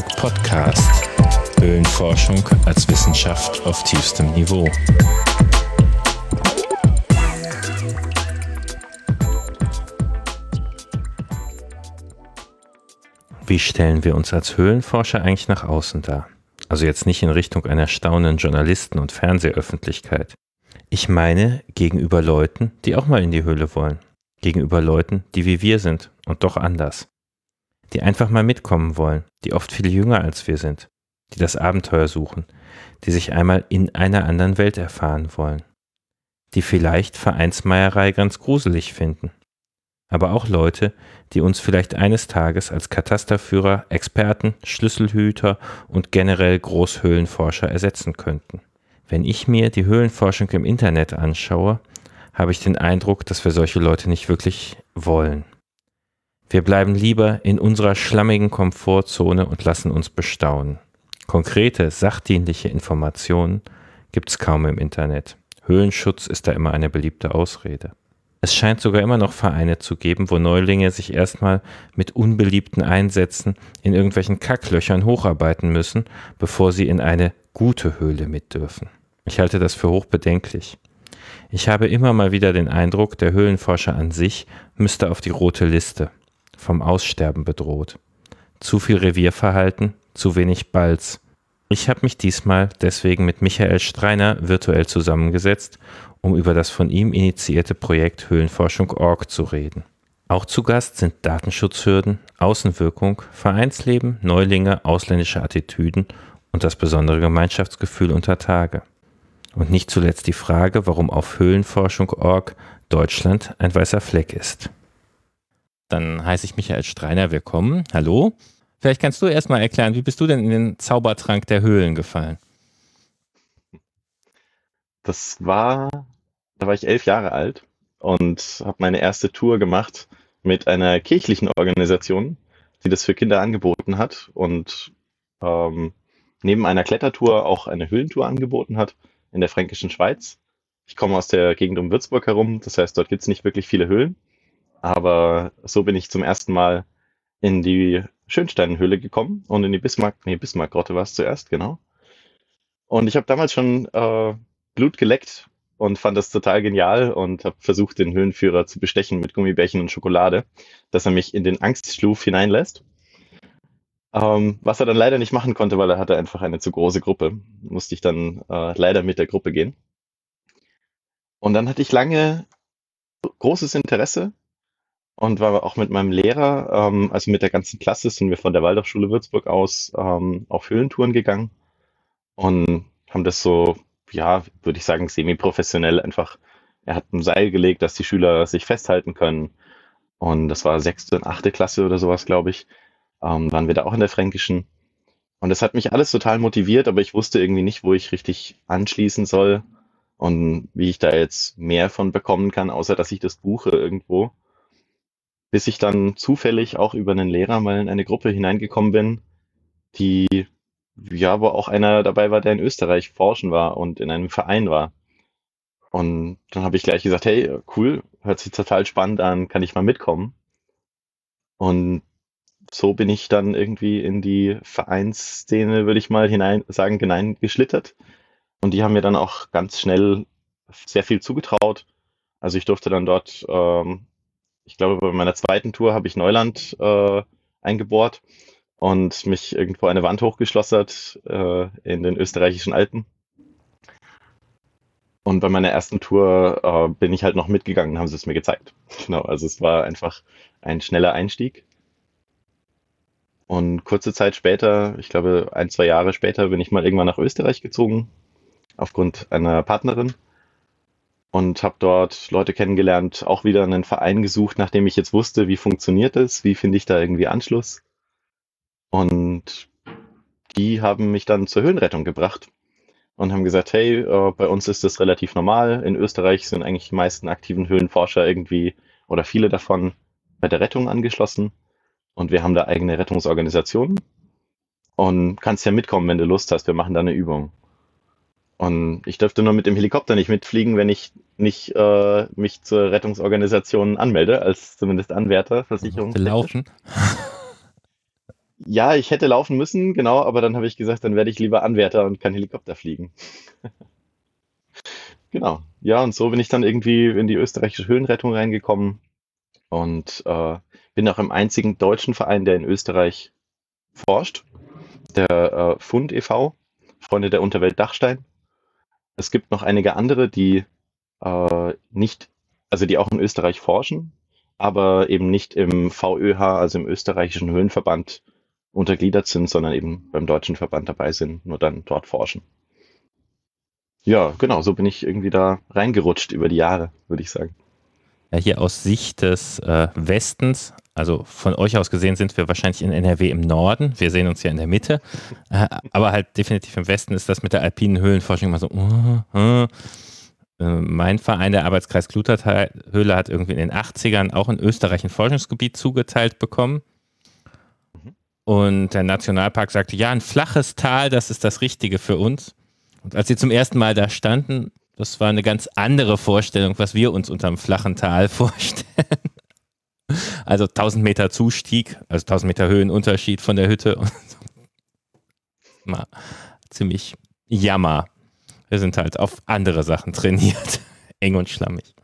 Antiberg Podcast. Höhlenforschung als Wissenschaft auf tiefstem Niveau. Wie stellen wir uns als Höhlenforscher eigentlich nach außen dar? Also jetzt nicht in Richtung einer staunenden Journalisten- und Fernsehöffentlichkeit. Ich meine gegenüber Leuten, die auch mal in die Höhle wollen. Gegenüber Leuten, die wie wir sind und doch anders die einfach mal mitkommen wollen, die oft viel jünger als wir sind, die das Abenteuer suchen, die sich einmal in einer anderen Welt erfahren wollen, die vielleicht Vereinsmeierei ganz gruselig finden, aber auch Leute, die uns vielleicht eines Tages als Katasterführer, Experten, Schlüsselhüter und generell Großhöhlenforscher ersetzen könnten. Wenn ich mir die Höhlenforschung im Internet anschaue, habe ich den Eindruck, dass wir solche Leute nicht wirklich wollen. Wir bleiben lieber in unserer schlammigen Komfortzone und lassen uns bestaunen. Konkrete, sachdienliche Informationen gibt's kaum im Internet. Höhlenschutz ist da immer eine beliebte Ausrede. Es scheint sogar immer noch Vereine zu geben, wo Neulinge sich erstmal mit unbeliebten Einsätzen in irgendwelchen Kacklöchern hocharbeiten müssen, bevor sie in eine gute Höhle mit dürfen. Ich halte das für hochbedenklich. Ich habe immer mal wieder den Eindruck, der Höhlenforscher an sich müsste auf die rote Liste vom Aussterben bedroht. Zu viel Revierverhalten, zu wenig Balz. Ich habe mich diesmal deswegen mit Michael Streiner virtuell zusammengesetzt, um über das von ihm initiierte Projekt Höhlenforschung.org zu reden. Auch zu Gast sind Datenschutzhürden, Außenwirkung, Vereinsleben, Neulinge, ausländische Attitüden und das besondere Gemeinschaftsgefühl unter Tage. Und nicht zuletzt die Frage, warum auf Höhlenforschung.org Deutschland ein weißer Fleck ist. Dann heiße ich Michael Streiner willkommen. Hallo. Vielleicht kannst du erstmal erklären, wie bist du denn in den Zaubertrank der Höhlen gefallen? Das war, da war ich elf Jahre alt und habe meine erste Tour gemacht mit einer kirchlichen Organisation, die das für Kinder angeboten hat und ähm, neben einer Klettertour auch eine Höhlentour angeboten hat in der fränkischen Schweiz. Ich komme aus der Gegend um Würzburg herum, das heißt, dort gibt es nicht wirklich viele Höhlen. Aber so bin ich zum ersten Mal in die Schönsteinhöhle gekommen und in die Bismarck, nee, Bismarck-Grotte war es zuerst, genau. Und ich habe damals schon äh, Blut geleckt und fand das total genial und habe versucht, den Höhlenführer zu bestechen mit Gummibärchen und Schokolade, dass er mich in den Angstschluf hineinlässt. Ähm, was er dann leider nicht machen konnte, weil er hatte einfach eine zu große Gruppe. Musste ich dann äh, leider mit der Gruppe gehen. Und dann hatte ich lange großes Interesse und war auch mit meinem Lehrer, ähm, also mit der ganzen Klasse, sind wir von der Waldorfschule Würzburg aus ähm, auf Höhlentouren gegangen und haben das so, ja, würde ich sagen, semi-professionell einfach. Er hat ein Seil gelegt, dass die Schüler sich festhalten können. Und das war sechste und achte Klasse oder sowas, glaube ich. Ähm, waren wir da auch in der Fränkischen. Und das hat mich alles total motiviert, aber ich wusste irgendwie nicht, wo ich richtig anschließen soll und wie ich da jetzt mehr von bekommen kann, außer dass ich das buche irgendwo bis ich dann zufällig auch über einen Lehrer mal in eine Gruppe hineingekommen bin, die, ja, wo auch einer dabei war, der in Österreich forschen war und in einem Verein war. Und dann habe ich gleich gesagt, hey, cool, hört sich total spannend an, kann ich mal mitkommen? Und so bin ich dann irgendwie in die Vereinsszene, würde ich mal hinein sagen, hineingeschlittert. Und die haben mir dann auch ganz schnell sehr viel zugetraut. Also ich durfte dann dort ähm, ich glaube, bei meiner zweiten Tour habe ich Neuland äh, eingebohrt und mich irgendwo eine Wand hochgeschlossert äh, in den österreichischen Alpen. Und bei meiner ersten Tour äh, bin ich halt noch mitgegangen, haben sie es mir gezeigt. Genau, also es war einfach ein schneller Einstieg. Und kurze Zeit später, ich glaube ein, zwei Jahre später, bin ich mal irgendwann nach Österreich gezogen, aufgrund einer Partnerin und habe dort Leute kennengelernt, auch wieder einen Verein gesucht, nachdem ich jetzt wusste, wie funktioniert es, wie finde ich da irgendwie Anschluss. Und die haben mich dann zur Höhenrettung gebracht und haben gesagt, hey, äh, bei uns ist das relativ normal. In Österreich sind eigentlich die meisten aktiven Höhlenforscher irgendwie oder viele davon bei der Rettung angeschlossen. Und wir haben da eigene Rettungsorganisationen. Und kannst ja mitkommen, wenn du Lust hast. Wir machen da eine Übung. Und ich dürfte nur mit dem Helikopter nicht mitfliegen, wenn ich nicht äh, mich zur Rettungsorganisation anmelde, als zumindest Anwärter, Versicherung. Laufen. Ja, ich hätte laufen müssen, genau, aber dann habe ich gesagt, dann werde ich lieber Anwärter und kann Helikopter fliegen. Genau. Ja, und so bin ich dann irgendwie in die österreichische Höhlenrettung reingekommen und äh, bin auch im einzigen deutschen Verein, der in Österreich forscht, der äh, Fund e.V., Freunde der Unterwelt Dachstein. Es gibt noch einige andere, die äh, nicht, also die auch in Österreich forschen, aber eben nicht im VÖH, also im österreichischen Höhlenverband untergliedert sind, sondern eben beim deutschen Verband dabei sind, nur dann dort forschen. Ja, genau, so bin ich irgendwie da reingerutscht über die Jahre, würde ich sagen. Ja, hier aus Sicht des äh, Westens, also von euch aus gesehen sind wir wahrscheinlich in NRW im Norden. Wir sehen uns ja in der Mitte. Äh, aber halt definitiv im Westen ist das mit der alpinen Höhlenforschung immer so. Uh, uh. Mein Verein, der Arbeitskreis Kluterhöhle, hat irgendwie in den 80ern auch in Österreich ein Forschungsgebiet zugeteilt bekommen. Und der Nationalpark sagte, ja, ein flaches Tal, das ist das Richtige für uns. Und als sie zum ersten Mal da standen, das war eine ganz andere Vorstellung, was wir uns unter einem flachen Tal vorstellen. Also 1000 Meter Zustieg, also 1000 Meter Höhenunterschied von der Hütte. Ziemlich jammer. Wir sind halt auf andere Sachen trainiert. Eng und schlammig.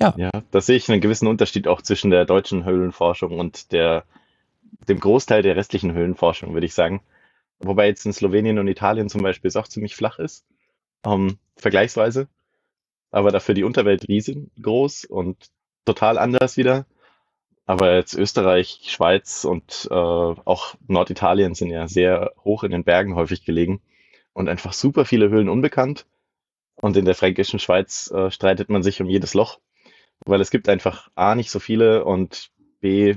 Ja. Ja, da sehe ich einen gewissen Unterschied auch zwischen der deutschen Höhlenforschung und der, dem Großteil der restlichen Höhlenforschung, würde ich sagen. Wobei jetzt in Slowenien und Italien zum Beispiel es auch ziemlich flach ist, ähm, vergleichsweise. Aber dafür die Unterwelt riesengroß und total anders wieder. Aber jetzt Österreich, Schweiz und äh, auch Norditalien sind ja sehr hoch in den Bergen häufig gelegen und einfach super viele Höhlen unbekannt. Und in der fränkischen Schweiz äh, streitet man sich um jedes Loch, weil es gibt einfach A nicht so viele und B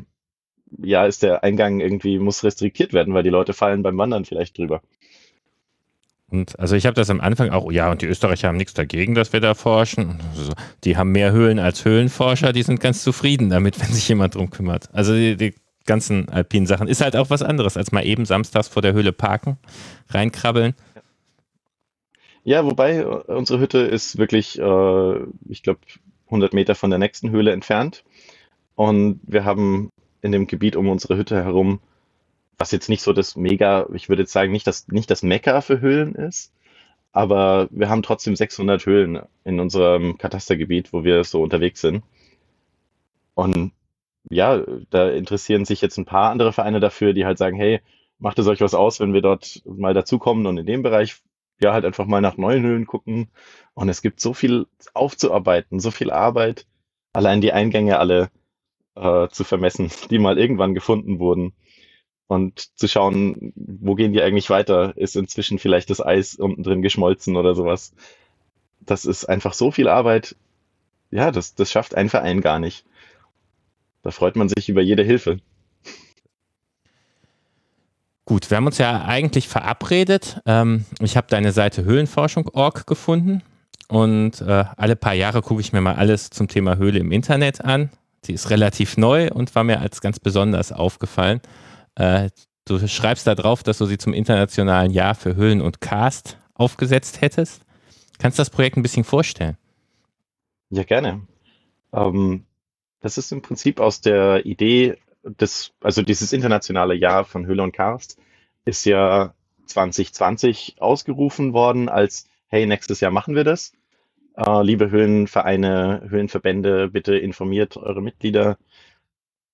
ja, ist der Eingang irgendwie, muss restriktiert werden, weil die Leute fallen beim Wandern vielleicht drüber. Und also ich habe das am Anfang auch, ja, und die Österreicher haben nichts dagegen, dass wir da forschen. Die haben mehr Höhlen als Höhlenforscher, die sind ganz zufrieden damit, wenn sich jemand drum kümmert. Also die, die ganzen alpinen Sachen ist halt auch was anderes, als mal eben samstags vor der Höhle parken, reinkrabbeln. Ja, wobei äh, unsere Hütte ist wirklich, äh, ich glaube, 100 Meter von der nächsten Höhle entfernt. Und wir haben in dem Gebiet um unsere Hütte herum, was jetzt nicht so das mega, ich würde jetzt sagen, nicht das, nicht das Mekka für Höhlen ist, aber wir haben trotzdem 600 Höhlen in unserem Katastergebiet, wo wir so unterwegs sind. Und ja, da interessieren sich jetzt ein paar andere Vereine dafür, die halt sagen, hey, macht es euch was aus, wenn wir dort mal dazukommen und in dem Bereich ja halt einfach mal nach neuen Höhlen gucken. Und es gibt so viel aufzuarbeiten, so viel Arbeit. Allein die Eingänge alle äh, zu vermessen, die mal irgendwann gefunden wurden. Und zu schauen, wo gehen die eigentlich weiter? Ist inzwischen vielleicht das Eis unten drin geschmolzen oder sowas? Das ist einfach so viel Arbeit. Ja, das, das schafft ein Verein gar nicht. Da freut man sich über jede Hilfe. Gut, wir haben uns ja eigentlich verabredet. Ähm, ich habe deine Seite Höhlenforschung.org gefunden und äh, alle paar Jahre gucke ich mir mal alles zum Thema Höhle im Internet an. Die ist relativ neu und war mir als ganz besonders aufgefallen. Äh, du schreibst da drauf, dass du sie zum internationalen Jahr für Höhlen und Cast aufgesetzt hättest. Kannst du das Projekt ein bisschen vorstellen? Ja, gerne. Ähm, das ist im Prinzip aus der Idee des, also dieses internationale Jahr von Höhle und Karst ist ja 2020 ausgerufen worden als, hey, nächstes Jahr machen wir das. Äh, liebe Höhlenvereine, Höhlenverbände, bitte informiert eure Mitglieder,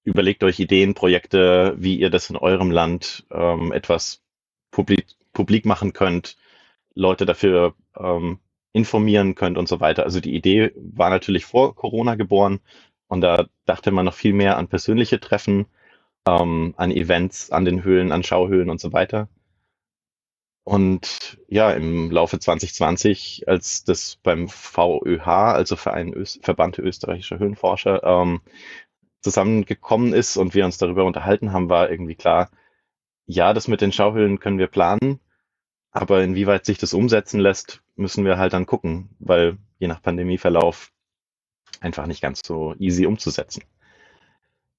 überlegt euch Ideen, Projekte, wie ihr das in eurem Land ähm, etwas publik, publik machen könnt, Leute dafür ähm, informieren könnt und so weiter. Also die Idee war natürlich vor Corona geboren und da dachte man noch viel mehr an persönliche Treffen, ähm, an Events, an den Höhlen, an Schauhöhlen und so weiter. Und ja, im Laufe 2020, als das beim VÖH, also Verein Öst Verband österreichischer Höhenforscher, ähm, zusammengekommen ist und wir uns darüber unterhalten haben, war irgendwie klar, ja, das mit den Schauhöhlen können wir planen, aber inwieweit sich das umsetzen lässt, müssen wir halt dann gucken, weil je nach Pandemieverlauf einfach nicht ganz so easy umzusetzen.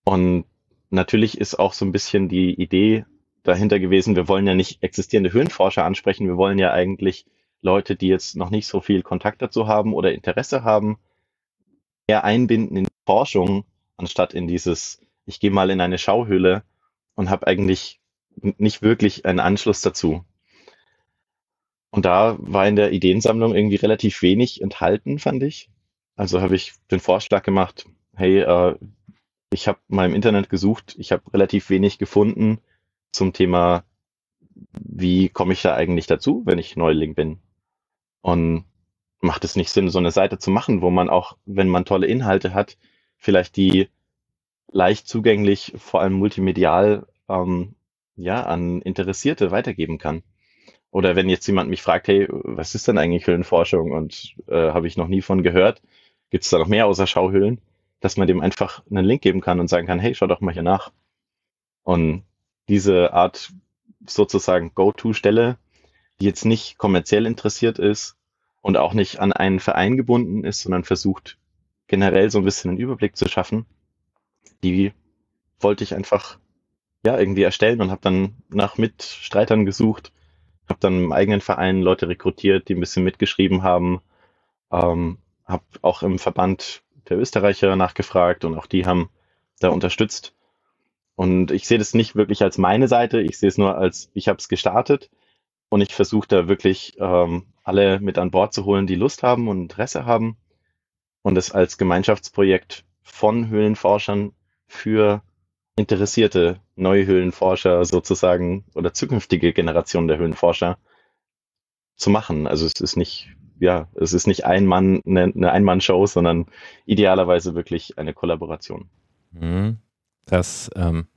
Und natürlich ist auch so ein bisschen die Idee dahinter gewesen, wir wollen ja nicht existierende Höhenforscher ansprechen, wir wollen ja eigentlich Leute, die jetzt noch nicht so viel Kontakt dazu haben oder Interesse haben, eher einbinden in Forschung, anstatt in dieses, ich gehe mal in eine Schauhöhle und habe eigentlich nicht wirklich einen Anschluss dazu. Und da war in der Ideensammlung irgendwie relativ wenig enthalten, fand ich. Also habe ich den Vorschlag gemacht, hey, äh, ich habe mal im Internet gesucht, ich habe relativ wenig gefunden zum Thema, wie komme ich da eigentlich dazu, wenn ich Neuling bin. Und macht es nicht Sinn, so eine Seite zu machen, wo man auch, wenn man tolle Inhalte hat, vielleicht die leicht zugänglich, vor allem multimedial, ähm, ja, an Interessierte weitergeben kann. Oder wenn jetzt jemand mich fragt, hey, was ist denn eigentlich Höhlenforschung und äh, habe ich noch nie von gehört, gibt es da noch mehr außer Schauhöhlen, dass man dem einfach einen Link geben kann und sagen kann, hey, schau doch mal hier nach. Und diese Art sozusagen Go-To-Stelle, die jetzt nicht kommerziell interessiert ist und auch nicht an einen Verein gebunden ist, sondern versucht generell so ein bisschen einen Überblick zu schaffen, die wollte ich einfach ja irgendwie erstellen und habe dann nach Mitstreitern gesucht, habe dann im eigenen Verein Leute rekrutiert, die ein bisschen mitgeschrieben haben, ähm, habe auch im Verband der Österreicher nachgefragt und auch die haben da unterstützt. Und ich sehe das nicht wirklich als meine Seite, ich sehe es nur als, ich habe es gestartet und ich versuche da wirklich ähm, alle mit an Bord zu holen, die Lust haben und Interesse haben und es als Gemeinschaftsprojekt von Höhlenforschern für interessierte neue Höhlenforscher sozusagen oder zukünftige Generationen der Höhlenforscher zu machen. Also es ist nicht, ja, es ist nicht ein Mann, eine, eine Ein-Mann-Show, sondern idealerweise wirklich eine Kollaboration. Mhm. Das, ähm,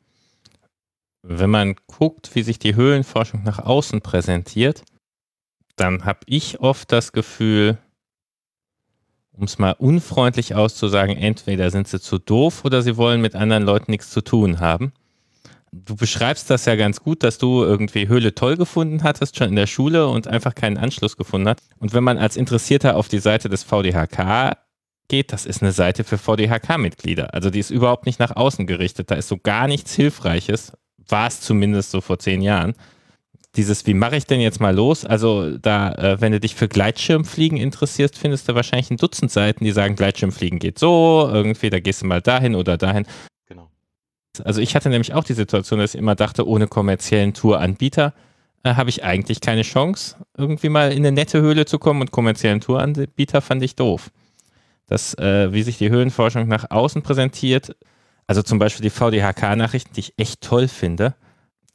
wenn man guckt, wie sich die Höhlenforschung nach außen präsentiert, dann habe ich oft das Gefühl, um es mal unfreundlich auszusagen, entweder sind sie zu doof oder sie wollen mit anderen Leuten nichts zu tun haben. Du beschreibst das ja ganz gut, dass du irgendwie Höhle toll gefunden hattest, schon in der Schule und einfach keinen Anschluss gefunden hast. Und wenn man als Interessierter auf die Seite des VDHK geht, das ist eine Seite für VDHK-Mitglieder. Also die ist überhaupt nicht nach außen gerichtet. Da ist so gar nichts Hilfreiches. War es zumindest so vor zehn Jahren dieses, wie mache ich denn jetzt mal los? Also da, äh, wenn du dich für Gleitschirmfliegen interessierst, findest du wahrscheinlich ein Dutzend Seiten, die sagen, Gleitschirmfliegen geht so, irgendwie, da gehst du mal dahin oder dahin. Genau. Also ich hatte nämlich auch die Situation, dass ich immer dachte, ohne kommerziellen Touranbieter äh, habe ich eigentlich keine Chance, irgendwie mal in eine nette Höhle zu kommen und kommerziellen Touranbieter fand ich doof. Das, äh, wie sich die Höhlenforschung nach außen präsentiert, also zum Beispiel die VDHK-Nachrichten, die ich echt toll finde,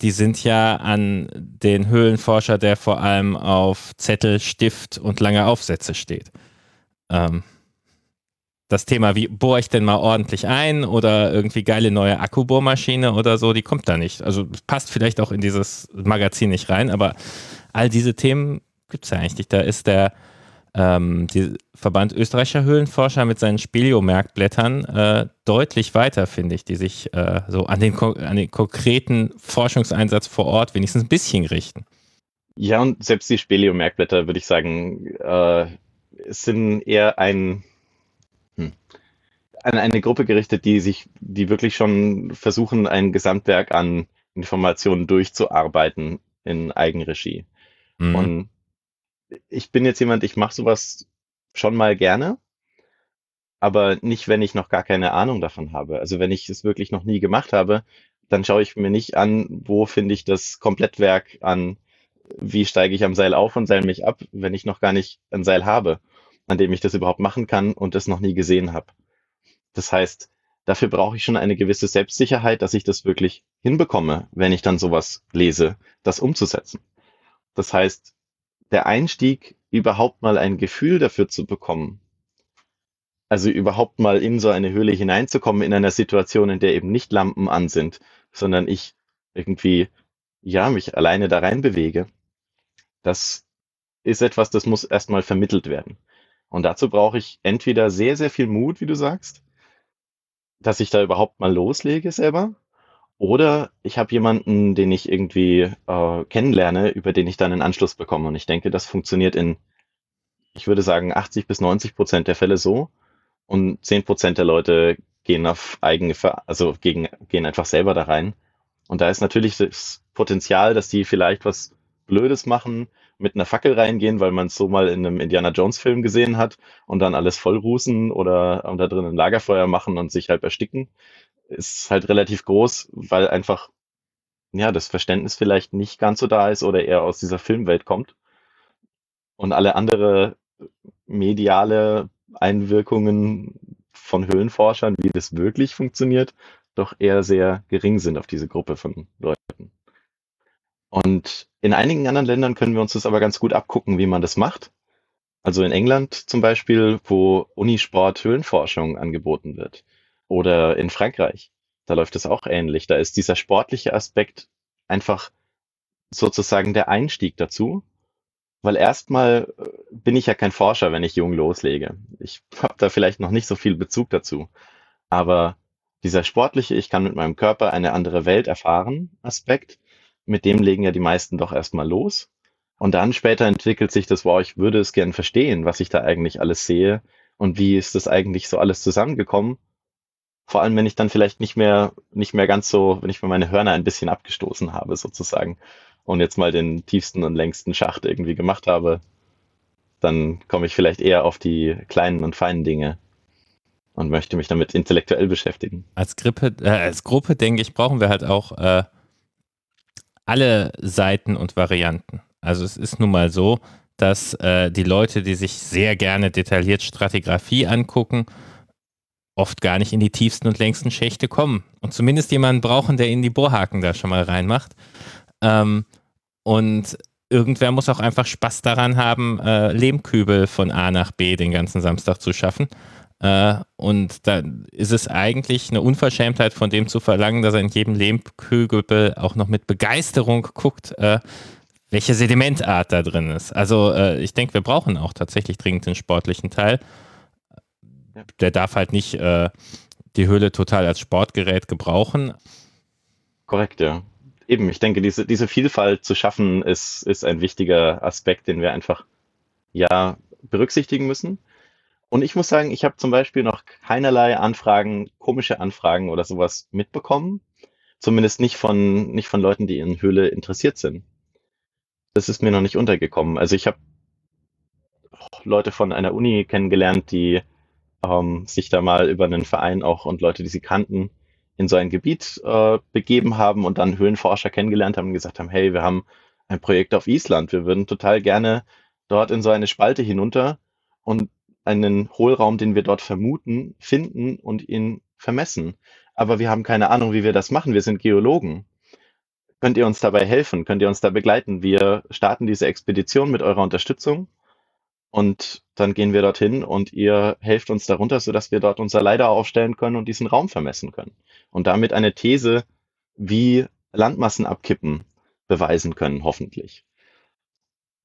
die sind ja an den Höhlenforscher, der vor allem auf Zettel, Stift und lange Aufsätze steht. Ähm, das Thema, wie bohre ich denn mal ordentlich ein oder irgendwie geile neue Akkubohrmaschine oder so, die kommt da nicht. Also passt vielleicht auch in dieses Magazin nicht rein, aber all diese Themen gibt es ja eigentlich nicht. Da ist der ähm, die Verband österreichischer Höhlenforscher mit seinen Speliomerkblättern äh, deutlich weiter, finde ich, die sich äh, so an den, an den konkreten Forschungseinsatz vor Ort wenigstens ein bisschen richten. Ja, und selbst die Speliomerkblätter, würde ich sagen, äh, sind eher ein, hm, an eine Gruppe gerichtet, die sich, die wirklich schon versuchen, ein Gesamtwerk an Informationen durchzuarbeiten in Eigenregie. Mhm. Und ich bin jetzt jemand, ich mache sowas schon mal gerne, aber nicht, wenn ich noch gar keine Ahnung davon habe. Also wenn ich es wirklich noch nie gemacht habe, dann schaue ich mir nicht an, wo finde ich das Komplettwerk an, wie steige ich am Seil auf und seil mich ab, wenn ich noch gar nicht ein Seil habe, an dem ich das überhaupt machen kann und das noch nie gesehen habe. Das heißt, dafür brauche ich schon eine gewisse Selbstsicherheit, dass ich das wirklich hinbekomme, wenn ich dann sowas lese, das umzusetzen. Das heißt, der Einstieg, überhaupt mal ein Gefühl dafür zu bekommen, also überhaupt mal in so eine Höhle hineinzukommen, in einer Situation, in der eben nicht Lampen an sind, sondern ich irgendwie, ja, mich alleine da rein bewege, das ist etwas, das muss erstmal vermittelt werden. Und dazu brauche ich entweder sehr, sehr viel Mut, wie du sagst, dass ich da überhaupt mal loslege selber, oder ich habe jemanden, den ich irgendwie äh, kennenlerne, über den ich dann einen Anschluss bekomme. Und ich denke, das funktioniert in, ich würde sagen, 80 bis 90 Prozent der Fälle so. Und 10 Prozent der Leute gehen auf eigene, also gegen, gehen einfach selber da rein. Und da ist natürlich das Potenzial, dass die vielleicht was Blödes machen, mit einer Fackel reingehen, weil man es so mal in einem Indiana Jones Film gesehen hat und dann alles vollrußen oder da drin ein Lagerfeuer machen und sich halt ersticken ist halt relativ groß, weil einfach ja, das Verständnis vielleicht nicht ganz so da ist oder eher aus dieser Filmwelt kommt und alle andere mediale Einwirkungen von Höhlenforschern, wie das wirklich funktioniert, doch eher sehr gering sind auf diese Gruppe von Leuten. Und in einigen anderen Ländern können wir uns das aber ganz gut abgucken, wie man das macht. Also in England zum Beispiel, wo Unisport Höhlenforschung angeboten wird. Oder in Frankreich, da läuft es auch ähnlich. Da ist dieser sportliche Aspekt einfach sozusagen der Einstieg dazu. Weil erstmal äh, bin ich ja kein Forscher, wenn ich jung loslege. Ich habe da vielleicht noch nicht so viel Bezug dazu. Aber dieser sportliche, ich kann mit meinem Körper eine andere Welt erfahren, Aspekt, mit dem legen ja die meisten doch erstmal los. Und dann später entwickelt sich das, wow, ich würde es gern verstehen, was ich da eigentlich alles sehe und wie ist das eigentlich so alles zusammengekommen. Vor allem, wenn ich dann vielleicht nicht mehr, nicht mehr ganz so, wenn ich mir meine Hörner ein bisschen abgestoßen habe, sozusagen, und jetzt mal den tiefsten und längsten Schacht irgendwie gemacht habe, dann komme ich vielleicht eher auf die kleinen und feinen Dinge und möchte mich damit intellektuell beschäftigen. Als, Grippe, äh, als Gruppe, denke ich, brauchen wir halt auch äh, alle Seiten und Varianten. Also es ist nun mal so, dass äh, die Leute, die sich sehr gerne detailliert Stratigraphie angucken, oft gar nicht in die tiefsten und längsten Schächte kommen. Und zumindest jemanden brauchen, der ihnen die Bohrhaken da schon mal reinmacht. Ähm, und irgendwer muss auch einfach Spaß daran haben, äh, Lehmkübel von A nach B den ganzen Samstag zu schaffen. Äh, und da ist es eigentlich eine Unverschämtheit von dem zu verlangen, dass er in jedem Lehmkübel auch noch mit Begeisterung guckt, äh, welche Sedimentart da drin ist. Also äh, ich denke, wir brauchen auch tatsächlich dringend den sportlichen Teil. Der darf halt nicht die Höhle total als Sportgerät gebrauchen. Korrekt, ja. Eben, ich denke, diese, diese Vielfalt zu schaffen, ist, ist ein wichtiger Aspekt, den wir einfach ja berücksichtigen müssen. Und ich muss sagen, ich habe zum Beispiel noch keinerlei Anfragen, komische Anfragen oder sowas mitbekommen. Zumindest nicht von, nicht von Leuten, die in Höhle interessiert sind das ist mir noch nicht untergekommen. Also ich habe Leute von einer Uni kennengelernt, die ähm, sich da mal über einen Verein auch und Leute, die sie kannten, in so ein Gebiet äh, begeben haben und dann Höhlenforscher kennengelernt haben und gesagt haben, hey, wir haben ein Projekt auf Island, wir würden total gerne dort in so eine Spalte hinunter und einen Hohlraum, den wir dort vermuten, finden und ihn vermessen. Aber wir haben keine Ahnung, wie wir das machen. Wir sind Geologen. Könnt ihr uns dabei helfen? Könnt ihr uns da begleiten? Wir starten diese Expedition mit eurer Unterstützung und dann gehen wir dorthin und ihr helft uns darunter, sodass wir dort unser Leiter aufstellen können und diesen Raum vermessen können. Und damit eine These, wie Landmassen abkippen, beweisen können, hoffentlich.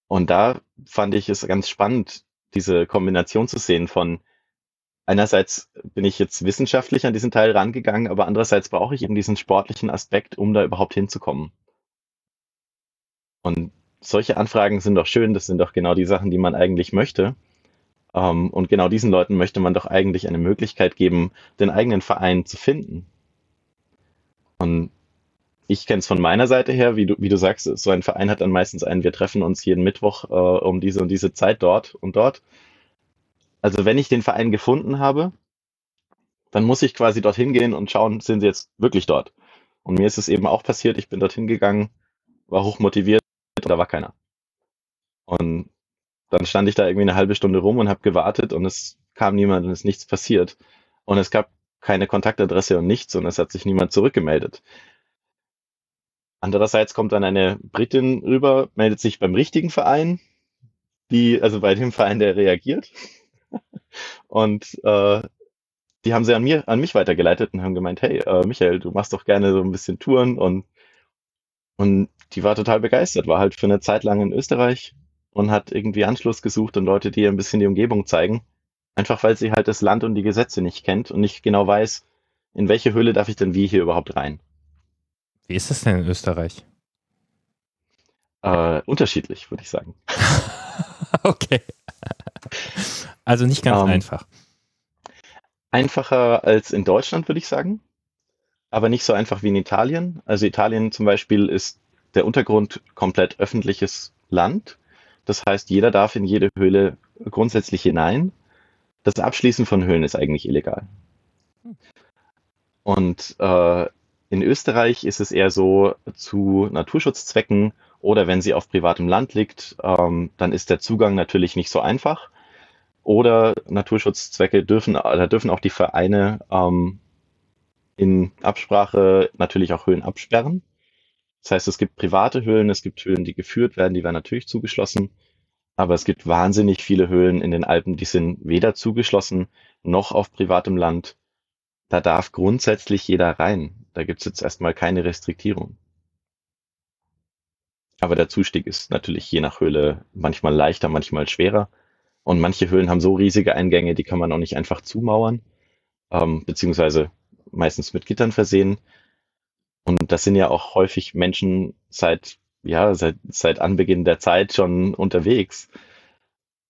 Und da fand ich es ganz spannend, diese Kombination zu sehen von einerseits bin ich jetzt wissenschaftlich an diesen Teil rangegangen, aber andererseits brauche ich eben diesen sportlichen Aspekt, um da überhaupt hinzukommen. Und solche Anfragen sind doch schön, das sind doch genau die Sachen, die man eigentlich möchte. Ähm, und genau diesen Leuten möchte man doch eigentlich eine Möglichkeit geben, den eigenen Verein zu finden. Und ich kenne es von meiner Seite her, wie du, wie du sagst, so ein Verein hat dann meistens einen, wir treffen uns jeden Mittwoch äh, um diese und diese Zeit dort und dort. Also wenn ich den Verein gefunden habe, dann muss ich quasi dorthin gehen und schauen, sind sie jetzt wirklich dort. Und mir ist es eben auch passiert, ich bin dorthin gegangen, war hoch motiviert, da war keiner. Und dann stand ich da irgendwie eine halbe Stunde rum und habe gewartet und es kam niemand und es ist nichts passiert. Und es gab keine Kontaktadresse und nichts und es hat sich niemand zurückgemeldet. Andererseits kommt dann eine Britin rüber, meldet sich beim richtigen Verein, die, also bei dem Verein, der reagiert und äh, die haben sie an mir, an mich weitergeleitet und haben gemeint, hey, äh, Michael, du machst doch gerne so ein bisschen Touren und und die war total begeistert, war halt für eine Zeit lang in Österreich und hat irgendwie Anschluss gesucht und Leute, die ihr ein bisschen die Umgebung zeigen. Einfach weil sie halt das Land und die Gesetze nicht kennt und nicht genau weiß, in welche Höhle darf ich denn wie hier überhaupt rein. Wie ist es denn in Österreich? Äh, unterschiedlich, würde ich sagen. okay. Also nicht ganz ähm, einfach. Einfacher als in Deutschland, würde ich sagen. Aber nicht so einfach wie in Italien. Also Italien zum Beispiel ist der Untergrund komplett öffentliches Land. Das heißt, jeder darf in jede Höhle grundsätzlich hinein. Das Abschließen von Höhlen ist eigentlich illegal. Und äh, In Österreich ist es eher so zu Naturschutzzwecken oder wenn sie auf privatem Land liegt, ähm, dann ist der Zugang natürlich nicht so einfach. Oder Naturschutzzwecke dürfen, da dürfen auch die Vereine ähm, in Absprache natürlich auch Höhlen absperren. Das heißt, es gibt private Höhlen, es gibt Höhlen, die geführt werden, die werden natürlich zugeschlossen. Aber es gibt wahnsinnig viele Höhlen in den Alpen, die sind weder zugeschlossen noch auf privatem Land. Da darf grundsätzlich jeder rein. Da gibt es jetzt erstmal keine Restriktierung. Aber der Zustieg ist natürlich je nach Höhle manchmal leichter, manchmal schwerer. Und manche Höhlen haben so riesige Eingänge, die kann man auch nicht einfach zumauern, ähm, beziehungsweise meistens mit Gittern versehen. Und das sind ja auch häufig Menschen seit, ja, seit, seit Anbeginn der Zeit schon unterwegs.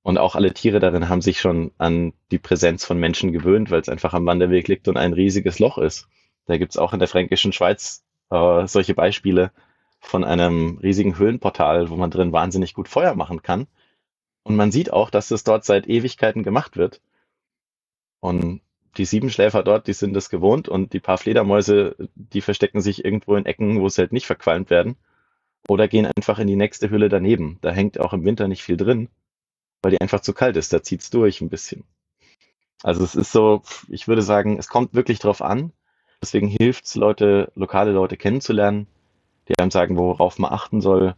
Und auch alle Tiere darin haben sich schon an die Präsenz von Menschen gewöhnt, weil es einfach am Wanderweg liegt und ein riesiges Loch ist. Da gibt's auch in der fränkischen Schweiz äh, solche Beispiele von einem riesigen Höhlenportal, wo man drin wahnsinnig gut Feuer machen kann. Und man sieht auch, dass es dort seit Ewigkeiten gemacht wird. Und die Siebenschläfer dort, die sind das gewohnt und die paar Fledermäuse, die verstecken sich irgendwo in Ecken, wo sie halt nicht verqualmt werden. Oder gehen einfach in die nächste Hülle daneben. Da hängt auch im Winter nicht viel drin, weil die einfach zu kalt ist. Da zieht's durch ein bisschen. Also es ist so, ich würde sagen, es kommt wirklich drauf an. Deswegen hilft's Leute, lokale Leute kennenzulernen, die einem sagen, worauf man achten soll,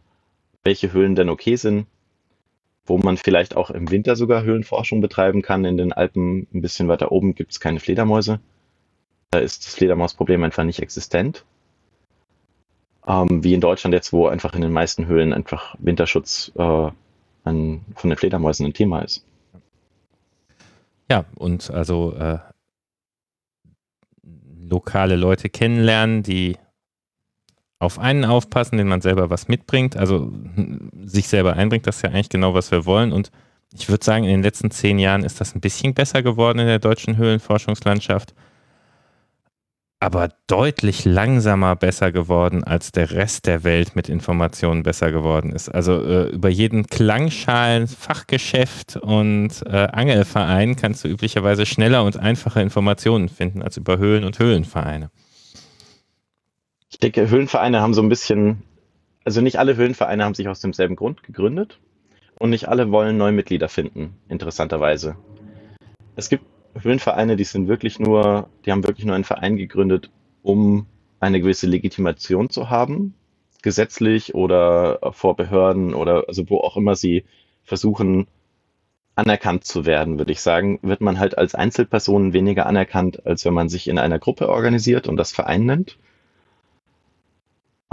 welche Höhlen denn okay sind wo man vielleicht auch im Winter sogar Höhlenforschung betreiben kann. In den Alpen ein bisschen weiter oben gibt es keine Fledermäuse. Da ist das Fledermausproblem einfach nicht existent. Ähm, wie in Deutschland jetzt, wo einfach in den meisten Höhlen einfach Winterschutz äh, an, von den Fledermäusen ein Thema ist. Ja, und also äh, lokale Leute kennenlernen, die auf einen aufpassen, den man selber was mitbringt, also sich selber einbringt, das ist ja eigentlich genau, was wir wollen. Und ich würde sagen, in den letzten zehn Jahren ist das ein bisschen besser geworden in der deutschen Höhlenforschungslandschaft, aber deutlich langsamer besser geworden, als der Rest der Welt mit Informationen besser geworden ist. Also äh, über jeden Klangschalen, Fachgeschäft und äh, Angelverein kannst du üblicherweise schneller und einfacher Informationen finden als über Höhlen und Höhlenvereine. Ich denke, Höhlenvereine haben so ein bisschen, also nicht alle Höhlenvereine haben sich aus demselben Grund gegründet und nicht alle wollen neue Mitglieder finden, interessanterweise. Es gibt Höhlenvereine, die sind wirklich nur, die haben wirklich nur einen Verein gegründet, um eine gewisse Legitimation zu haben, gesetzlich oder vor Behörden oder also wo auch immer sie versuchen, anerkannt zu werden, würde ich sagen, wird man halt als Einzelperson weniger anerkannt, als wenn man sich in einer Gruppe organisiert und das Verein nennt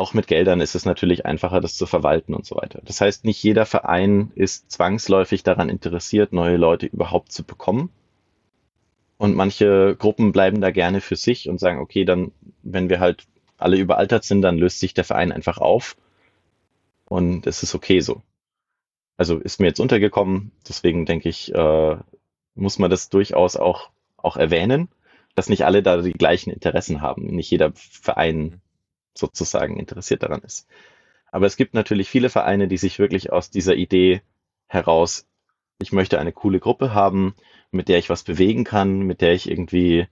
auch mit Geldern ist es natürlich einfacher, das zu verwalten und so weiter. Das heißt, nicht jeder Verein ist zwangsläufig daran interessiert, neue Leute überhaupt zu bekommen. Und manche Gruppen bleiben da gerne für sich und sagen, okay, dann, wenn wir halt alle überaltert sind, dann löst sich der Verein einfach auf. Und es ist okay so. Also ist mir jetzt untergekommen, deswegen denke ich, äh, muss man das durchaus auch, auch erwähnen, dass nicht alle da die gleichen Interessen haben. Nicht jeder Verein sozusagen interessiert daran ist. Aber es gibt natürlich viele Vereine, die sich wirklich aus dieser Idee heraus, ich möchte eine coole Gruppe haben, mit der ich was bewegen kann, mit der ich irgendwie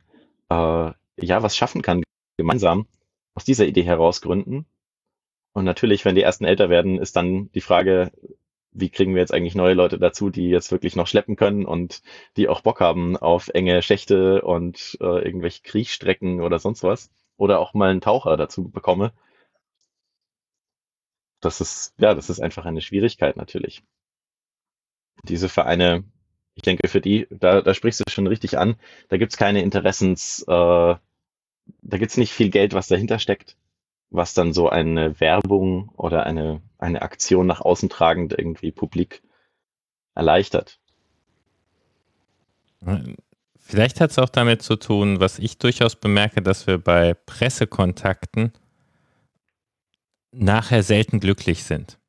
äh, ja was schaffen kann, gemeinsam aus dieser Idee heraus gründen. Und natürlich, wenn die ersten älter werden, ist dann die Frage, wie kriegen wir jetzt eigentlich neue Leute dazu, die jetzt wirklich noch schleppen können und die auch Bock haben auf enge Schächte und äh, irgendwelche Kriechstrecken oder sonst was oder auch mal einen Taucher dazu bekomme. Das ist, ja, das ist einfach eine Schwierigkeit natürlich. Diese Vereine, ich denke, für die, da, da sprichst du schon richtig an, da gibt's keine Interessens, äh, da gibt's nicht viel Geld, was dahinter steckt, was dann so eine Werbung oder eine, eine Aktion nach außen tragend irgendwie publik erleichtert. Vielleicht hat es auch damit zu tun, was ich durchaus bemerke, dass wir bei Pressekontakten nachher selten glücklich sind.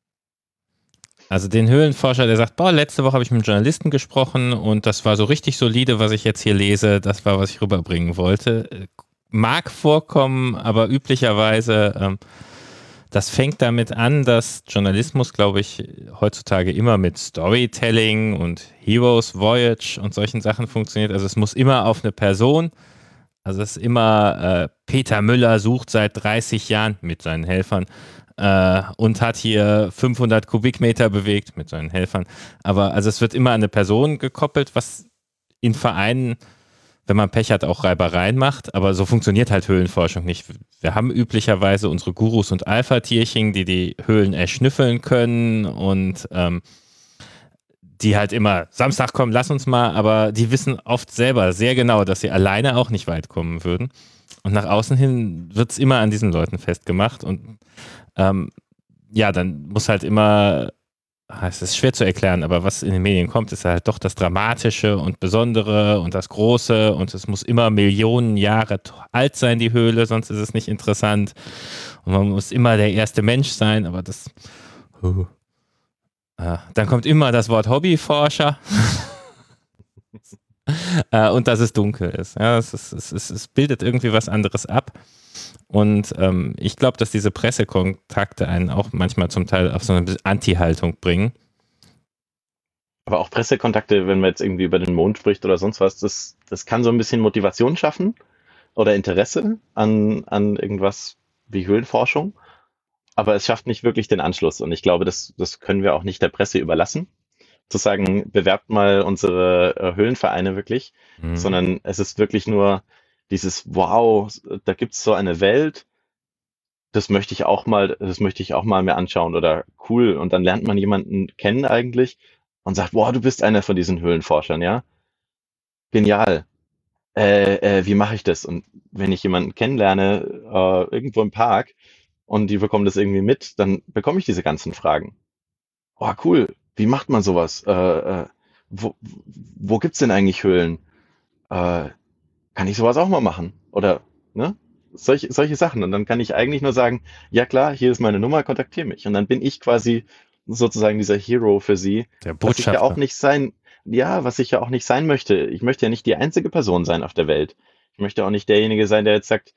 Also den Höhlenforscher, der sagt, boah, letzte Woche habe ich mit einem Journalisten gesprochen und das war so richtig solide, was ich jetzt hier lese, das war, was ich rüberbringen wollte. Mag vorkommen, aber üblicherweise ähm, das fängt damit an, dass Journalismus, glaube ich, heutzutage immer mit Storytelling und Heroes Voyage und solchen Sachen funktioniert. Also es muss immer auf eine Person, Also es ist immer, äh, Peter Müller sucht seit 30 Jahren mit seinen Helfern äh, und hat hier 500 Kubikmeter bewegt mit seinen Helfern. Aber also es wird immer an eine Person gekoppelt, was in Vereinen, wenn man Pech hat, auch Reibereien macht. Aber so funktioniert halt Höhlenforschung nicht. Wir haben üblicherweise unsere Gurus und Alpha-Tierchen, die die Höhlen erschnüffeln können und ähm, die halt immer Samstag kommen, lass uns mal, aber die wissen oft selber sehr genau, dass sie alleine auch nicht weit kommen würden. Und nach außen hin wird es immer an diesen Leuten festgemacht und ähm, ja, dann muss halt immer, ah, es ist schwer zu erklären, aber was in den Medien kommt, ist halt doch das Dramatische und Besondere und das Große und es muss immer Millionen Jahre alt sein, die Höhle, sonst ist es nicht interessant. Und man muss immer der erste Mensch sein, aber das. Uh. Dann kommt immer das Wort Hobbyforscher. äh, und dass es dunkel ist. Ja, es, ist, es, ist, es bildet irgendwie was anderes ab. Und ähm, ich glaube, dass diese Pressekontakte einen auch manchmal zum Teil auf so eine Anti-Haltung bringen. Aber auch Pressekontakte, wenn man jetzt irgendwie über den Mond spricht oder sonst was, das, das kann so ein bisschen Motivation schaffen oder Interesse an, an irgendwas wie Höhlenforschung. Aber es schafft nicht wirklich den Anschluss. Und ich glaube, das, das können wir auch nicht der Presse überlassen zu sagen, bewerbt mal unsere äh, Höhlenvereine wirklich, mhm. sondern es ist wirklich nur dieses Wow, da gibt's so eine Welt, das möchte ich auch mal, das möchte ich auch mal mir anschauen oder cool. Und dann lernt man jemanden kennen eigentlich und sagt, wow, du bist einer von diesen Höhlenforschern, ja? Genial. Äh, äh, wie mache ich das? Und wenn ich jemanden kennenlerne, äh, irgendwo im Park und die bekommen das irgendwie mit, dann bekomme ich diese ganzen Fragen. Oh, cool wie macht man sowas? Äh, äh, wo, wo gibt's denn eigentlich Höhlen? Äh, kann ich sowas auch mal machen? Oder, ne? Solche, solche Sachen. Und dann kann ich eigentlich nur sagen, ja klar, hier ist meine Nummer, kontaktiere mich. Und dann bin ich quasi sozusagen dieser Hero für sie. Der Botschafter. Was ich ja auch nicht sein, ja, was ich ja auch nicht sein möchte. Ich möchte ja nicht die einzige Person sein auf der Welt. Ich möchte auch nicht derjenige sein, der jetzt sagt,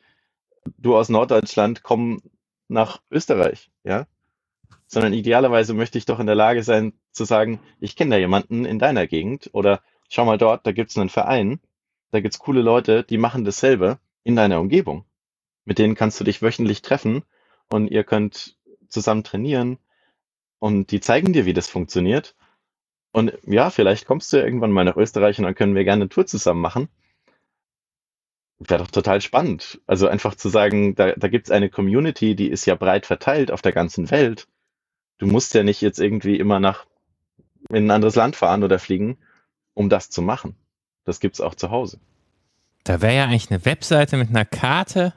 du aus Norddeutschland, komm nach Österreich, ja sondern idealerweise möchte ich doch in der Lage sein zu sagen, ich kenne da jemanden in deiner Gegend oder schau mal dort, da gibt's einen Verein, da gibt's coole Leute, die machen dasselbe in deiner Umgebung. Mit denen kannst du dich wöchentlich treffen und ihr könnt zusammen trainieren und die zeigen dir, wie das funktioniert. Und ja, vielleicht kommst du irgendwann mal nach Österreich und dann können wir gerne eine Tour zusammen machen. Wäre doch total spannend. Also einfach zu sagen, da, da gibt es eine Community, die ist ja breit verteilt auf der ganzen Welt du musst ja nicht jetzt irgendwie immer nach in ein anderes Land fahren oder fliegen, um das zu machen. Das gibt's auch zu Hause. Da wäre ja eigentlich eine Webseite mit einer Karte,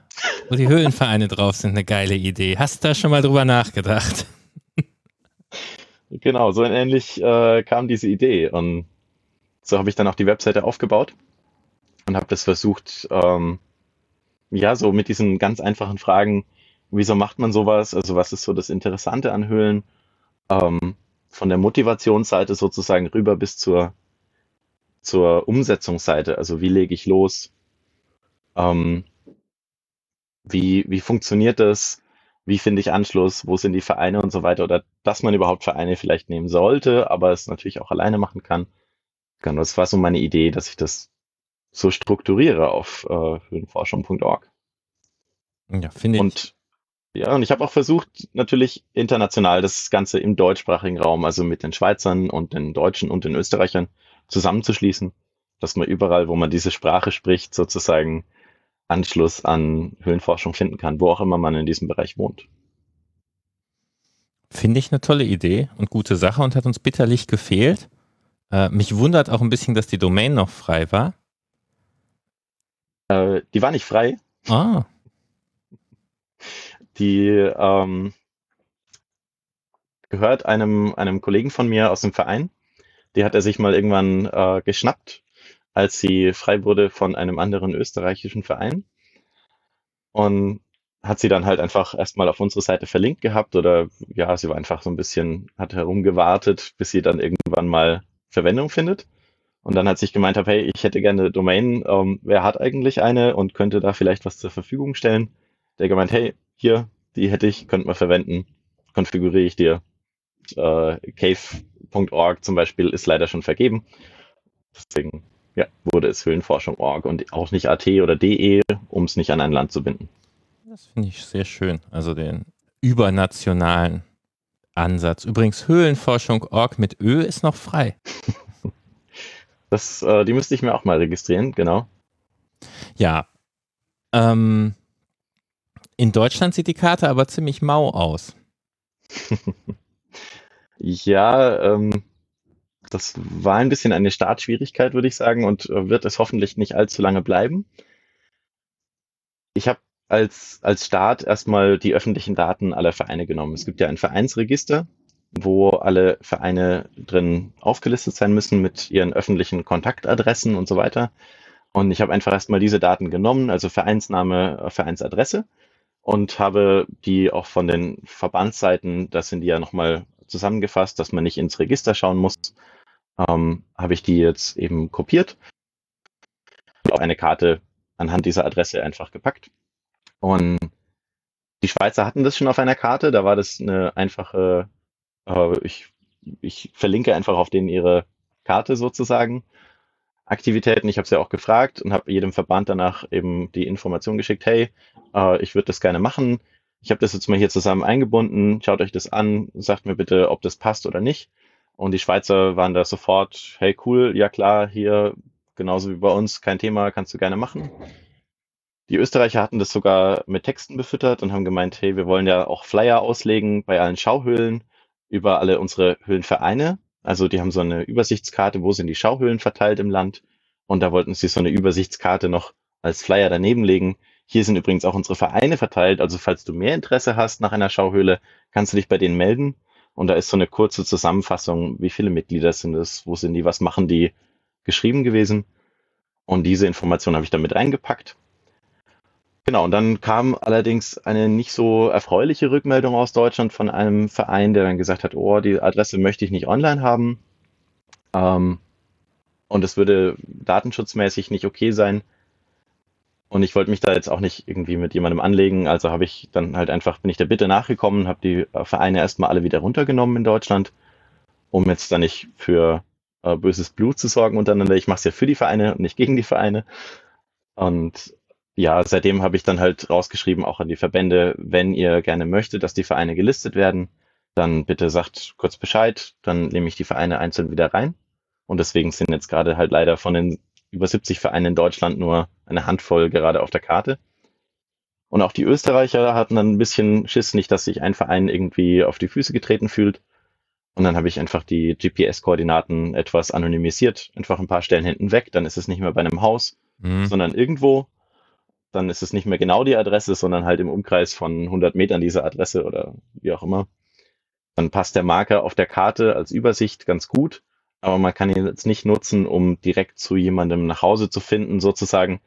wo die Höhlenvereine drauf sind, eine geile Idee. Hast du da schon mal drüber nachgedacht? Genau, so ähnlich äh, kam diese Idee. Und so habe ich dann auch die Webseite aufgebaut und habe das versucht, ähm, ja, so mit diesen ganz einfachen Fragen wieso macht man sowas? Also was ist so das Interessante an Höhlen? Ähm, von der Motivationsseite sozusagen rüber bis zur, zur Umsetzungsseite. Also wie lege ich los? Ähm, wie, wie funktioniert das? Wie finde ich Anschluss? Wo sind die Vereine und so weiter? Oder dass man überhaupt Vereine vielleicht nehmen sollte, aber es natürlich auch alleine machen kann. Genau, das war so meine Idee, dass ich das so strukturiere auf äh, höhenforschung.org. Ja, finde ich. Ja, und ich habe auch versucht, natürlich international das Ganze im deutschsprachigen Raum, also mit den Schweizern und den Deutschen und den Österreichern zusammenzuschließen, dass man überall, wo man diese Sprache spricht, sozusagen Anschluss an Höhlenforschung finden kann, wo auch immer man in diesem Bereich wohnt. Finde ich eine tolle Idee und gute Sache und hat uns bitterlich gefehlt. Äh, mich wundert auch ein bisschen, dass die Domain noch frei war. Äh, die war nicht frei. Ah die ähm, gehört einem, einem Kollegen von mir aus dem Verein. Die hat er sich mal irgendwann äh, geschnappt, als sie frei wurde von einem anderen österreichischen Verein. Und hat sie dann halt einfach erstmal auf unsere Seite verlinkt gehabt oder ja, sie war einfach so ein bisschen, hat herumgewartet, bis sie dann irgendwann mal Verwendung findet. Und dann hat sich gemeint, hab, hey, ich hätte gerne eine Domain, ähm, wer hat eigentlich eine und könnte da vielleicht was zur Verfügung stellen? Der gemeint, hey, hier, die hätte ich, könnte man verwenden, konfiguriere ich dir. Äh, Cave.org zum Beispiel ist leider schon vergeben. Deswegen ja, wurde es Höhlenforschung.org und auch nicht AT oder DE, um es nicht an ein Land zu binden. Das finde ich sehr schön. Also den übernationalen Ansatz. Übrigens, Höhlenforschung.org mit Ö ist noch frei. Das, äh, die müsste ich mir auch mal registrieren, genau. Ja. Ähm, in Deutschland sieht die Karte aber ziemlich mau aus. ja, ähm, das war ein bisschen eine Startschwierigkeit, würde ich sagen, und äh, wird es hoffentlich nicht allzu lange bleiben. Ich habe als, als Start erstmal die öffentlichen Daten aller Vereine genommen. Es gibt ja ein Vereinsregister, wo alle Vereine drin aufgelistet sein müssen mit ihren öffentlichen Kontaktadressen und so weiter. Und ich habe einfach erstmal diese Daten genommen, also Vereinsname, Vereinsadresse und habe die auch von den Verbandsseiten, das sind die ja nochmal zusammengefasst, dass man nicht ins Register schauen muss, ähm, habe ich die jetzt eben kopiert, auf eine Karte anhand dieser Adresse einfach gepackt und die Schweizer hatten das schon auf einer Karte, da war das eine einfache, äh, ich, ich verlinke einfach auf denen ihre Karte sozusagen. Aktivitäten. Ich habe sie ja auch gefragt und habe jedem Verband danach eben die Information geschickt, hey, äh, ich würde das gerne machen. Ich habe das jetzt mal hier zusammen eingebunden. Schaut euch das an, sagt mir bitte, ob das passt oder nicht. Und die Schweizer waren da sofort, hey cool, ja klar, hier genauso wie bei uns, kein Thema, kannst du gerne machen. Die Österreicher hatten das sogar mit Texten befüttert und haben gemeint, hey, wir wollen ja auch Flyer auslegen bei allen Schauhöhlen über alle unsere Höhlenvereine. Also die haben so eine Übersichtskarte, wo sind die Schauhöhlen verteilt im Land. Und da wollten sie so eine Übersichtskarte noch als Flyer daneben legen. Hier sind übrigens auch unsere Vereine verteilt. Also falls du mehr Interesse hast nach einer Schauhöhle, kannst du dich bei denen melden. Und da ist so eine kurze Zusammenfassung, wie viele Mitglieder sind es, wo sind die, was machen die, geschrieben gewesen. Und diese Information habe ich damit reingepackt. Genau, und dann kam allerdings eine nicht so erfreuliche Rückmeldung aus Deutschland von einem Verein, der dann gesagt hat, oh, die Adresse möchte ich nicht online haben. Ähm, und es würde datenschutzmäßig nicht okay sein. Und ich wollte mich da jetzt auch nicht irgendwie mit jemandem anlegen. Also habe ich dann halt einfach, bin ich der Bitte nachgekommen, habe die Vereine erstmal alle wieder runtergenommen in Deutschland, um jetzt da nicht für äh, böses Blut zu sorgen untereinander. Ich mache es ja für die Vereine und nicht gegen die Vereine. Und ja, seitdem habe ich dann halt rausgeschrieben, auch an die Verbände, wenn ihr gerne möchtet, dass die Vereine gelistet werden, dann bitte sagt kurz Bescheid, dann nehme ich die Vereine einzeln wieder rein. Und deswegen sind jetzt gerade halt leider von den über 70 Vereinen in Deutschland nur eine Handvoll gerade auf der Karte. Und auch die Österreicher hatten dann ein bisschen Schiss, nicht, dass sich ein Verein irgendwie auf die Füße getreten fühlt. Und dann habe ich einfach die GPS-Koordinaten etwas anonymisiert, einfach ein paar Stellen hinten weg. Dann ist es nicht mehr bei einem Haus, mhm. sondern irgendwo dann ist es nicht mehr genau die Adresse, sondern halt im Umkreis von 100 Metern diese Adresse oder wie auch immer. Dann passt der Marker auf der Karte als Übersicht ganz gut, aber man kann ihn jetzt nicht nutzen, um direkt zu jemandem nach Hause zu finden, sozusagen,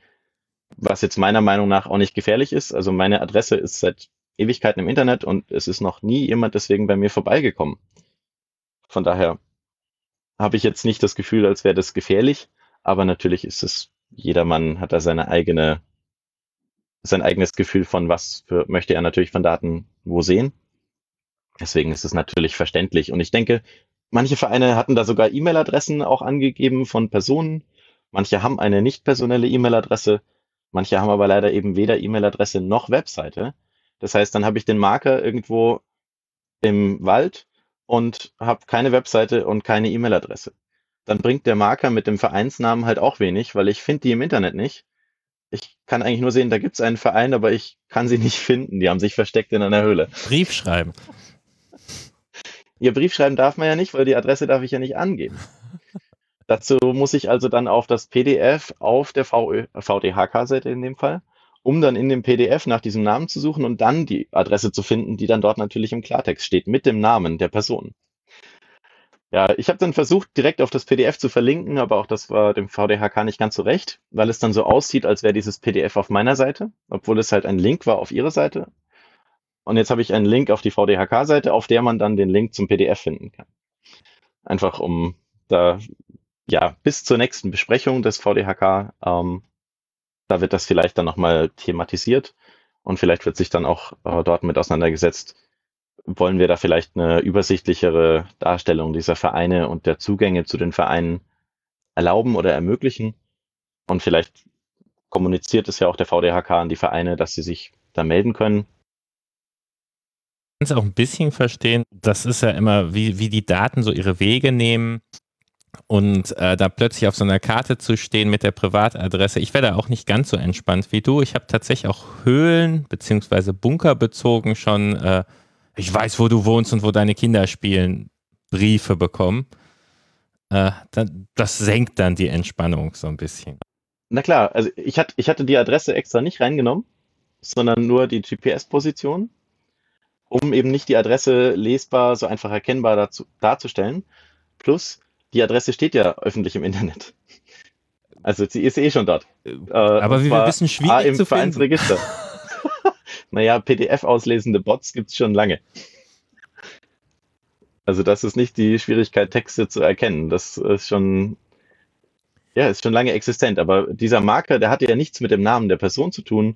was jetzt meiner Meinung nach auch nicht gefährlich ist. Also meine Adresse ist seit Ewigkeiten im Internet und es ist noch nie jemand deswegen bei mir vorbeigekommen. Von daher habe ich jetzt nicht das Gefühl, als wäre das gefährlich, aber natürlich ist es, jedermann hat da seine eigene sein eigenes Gefühl von, was für, möchte er natürlich von Daten wo sehen. Deswegen ist es natürlich verständlich. Und ich denke, manche Vereine hatten da sogar E-Mail-Adressen auch angegeben von Personen. Manche haben eine nicht personelle E-Mail-Adresse. Manche haben aber leider eben weder E-Mail-Adresse noch Webseite. Das heißt, dann habe ich den Marker irgendwo im Wald und habe keine Webseite und keine E-Mail-Adresse. Dann bringt der Marker mit dem Vereinsnamen halt auch wenig, weil ich finde die im Internet nicht ich kann eigentlich nur sehen, da gibt es einen Verein, aber ich kann sie nicht finden. Die haben sich versteckt in einer Höhle. Brief schreiben. Ihr Brief schreiben darf man ja nicht, weil die Adresse darf ich ja nicht angeben. Dazu muss ich also dann auf das PDF auf der VDHK-Seite in dem Fall, um dann in dem PDF nach diesem Namen zu suchen und dann die Adresse zu finden, die dann dort natürlich im Klartext steht, mit dem Namen der Person. Ja, ich habe dann versucht, direkt auf das PDF zu verlinken, aber auch das war dem VDHK nicht ganz so recht, weil es dann so aussieht, als wäre dieses PDF auf meiner Seite, obwohl es halt ein Link war auf ihre Seite. Und jetzt habe ich einen Link auf die VDHK-Seite, auf der man dann den Link zum PDF finden kann. Einfach um da, ja, bis zur nächsten Besprechung des VDHK, ähm, da wird das vielleicht dann nochmal thematisiert und vielleicht wird sich dann auch äh, dort mit auseinandergesetzt, wollen wir da vielleicht eine übersichtlichere Darstellung dieser Vereine und der Zugänge zu den Vereinen erlauben oder ermöglichen. Und vielleicht kommuniziert es ja auch der VDHK an die Vereine, dass sie sich da melden können. Kann es auch ein bisschen verstehen. Das ist ja immer, wie, wie die Daten so ihre Wege nehmen und äh, da plötzlich auf so einer Karte zu stehen mit der Privatadresse. Ich werde auch nicht ganz so entspannt wie du. Ich habe tatsächlich auch Höhlen beziehungsweise Bunker bezogen schon. Äh, ich weiß, wo du wohnst und wo deine Kinder spielen. Briefe bekommen. Äh, dann, das senkt dann die Entspannung so ein bisschen. Na klar, also ich, hat, ich hatte die Adresse extra nicht reingenommen, sondern nur die GPS-Position, um eben nicht die Adresse lesbar, so einfach erkennbar dazu, darzustellen. Plus, die Adresse steht ja öffentlich im Internet. Also sie ist eh schon dort. Äh, Aber wie wir wissen, schwierig A, im zu Vereinsregister. naja, PDF-auslesende Bots gibt es schon lange. Also das ist nicht die Schwierigkeit, Texte zu erkennen. Das ist schon, ja, ist schon lange existent. Aber dieser Marker, der hatte ja nichts mit dem Namen der Person zu tun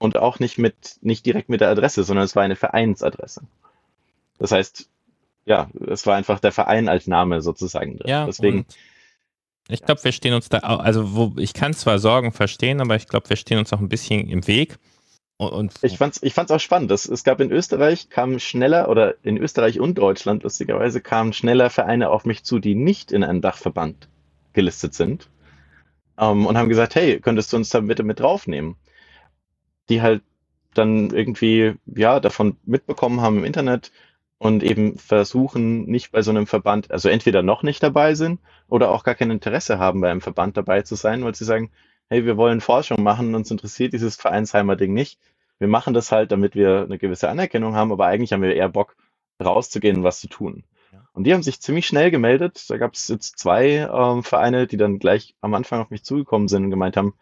und auch nicht mit, nicht direkt mit der Adresse, sondern es war eine Vereinsadresse. Das heißt, ja, es war einfach der Verein als Name sozusagen drin. Ja, Deswegen. Ich glaube, wir stehen uns da, also wo, ich kann zwar Sorgen verstehen, aber ich glaube, wir stehen uns auch ein bisschen im Weg. Und, ich fand es ich fand's auch spannend. Das, es gab in Österreich, kamen schneller, oder in Österreich und Deutschland lustigerweise, kamen schneller Vereine auf mich zu, die nicht in einem Dachverband gelistet sind. Ähm, und haben gesagt, hey, könntest du uns da bitte mit draufnehmen? Die halt dann irgendwie, ja, davon mitbekommen haben im Internet und eben versuchen, nicht bei so einem Verband, also entweder noch nicht dabei sind oder auch gar kein Interesse haben, bei einem Verband dabei zu sein, weil sie sagen, hey, wir wollen Forschung machen, uns interessiert dieses Vereinsheimer-Ding nicht. Wir machen das halt, damit wir eine gewisse Anerkennung haben, aber eigentlich haben wir eher Bock, rauszugehen und was zu tun. Und die haben sich ziemlich schnell gemeldet. Da gab es jetzt zwei ähm, Vereine, die dann gleich am Anfang auf mich zugekommen sind und gemeint haben,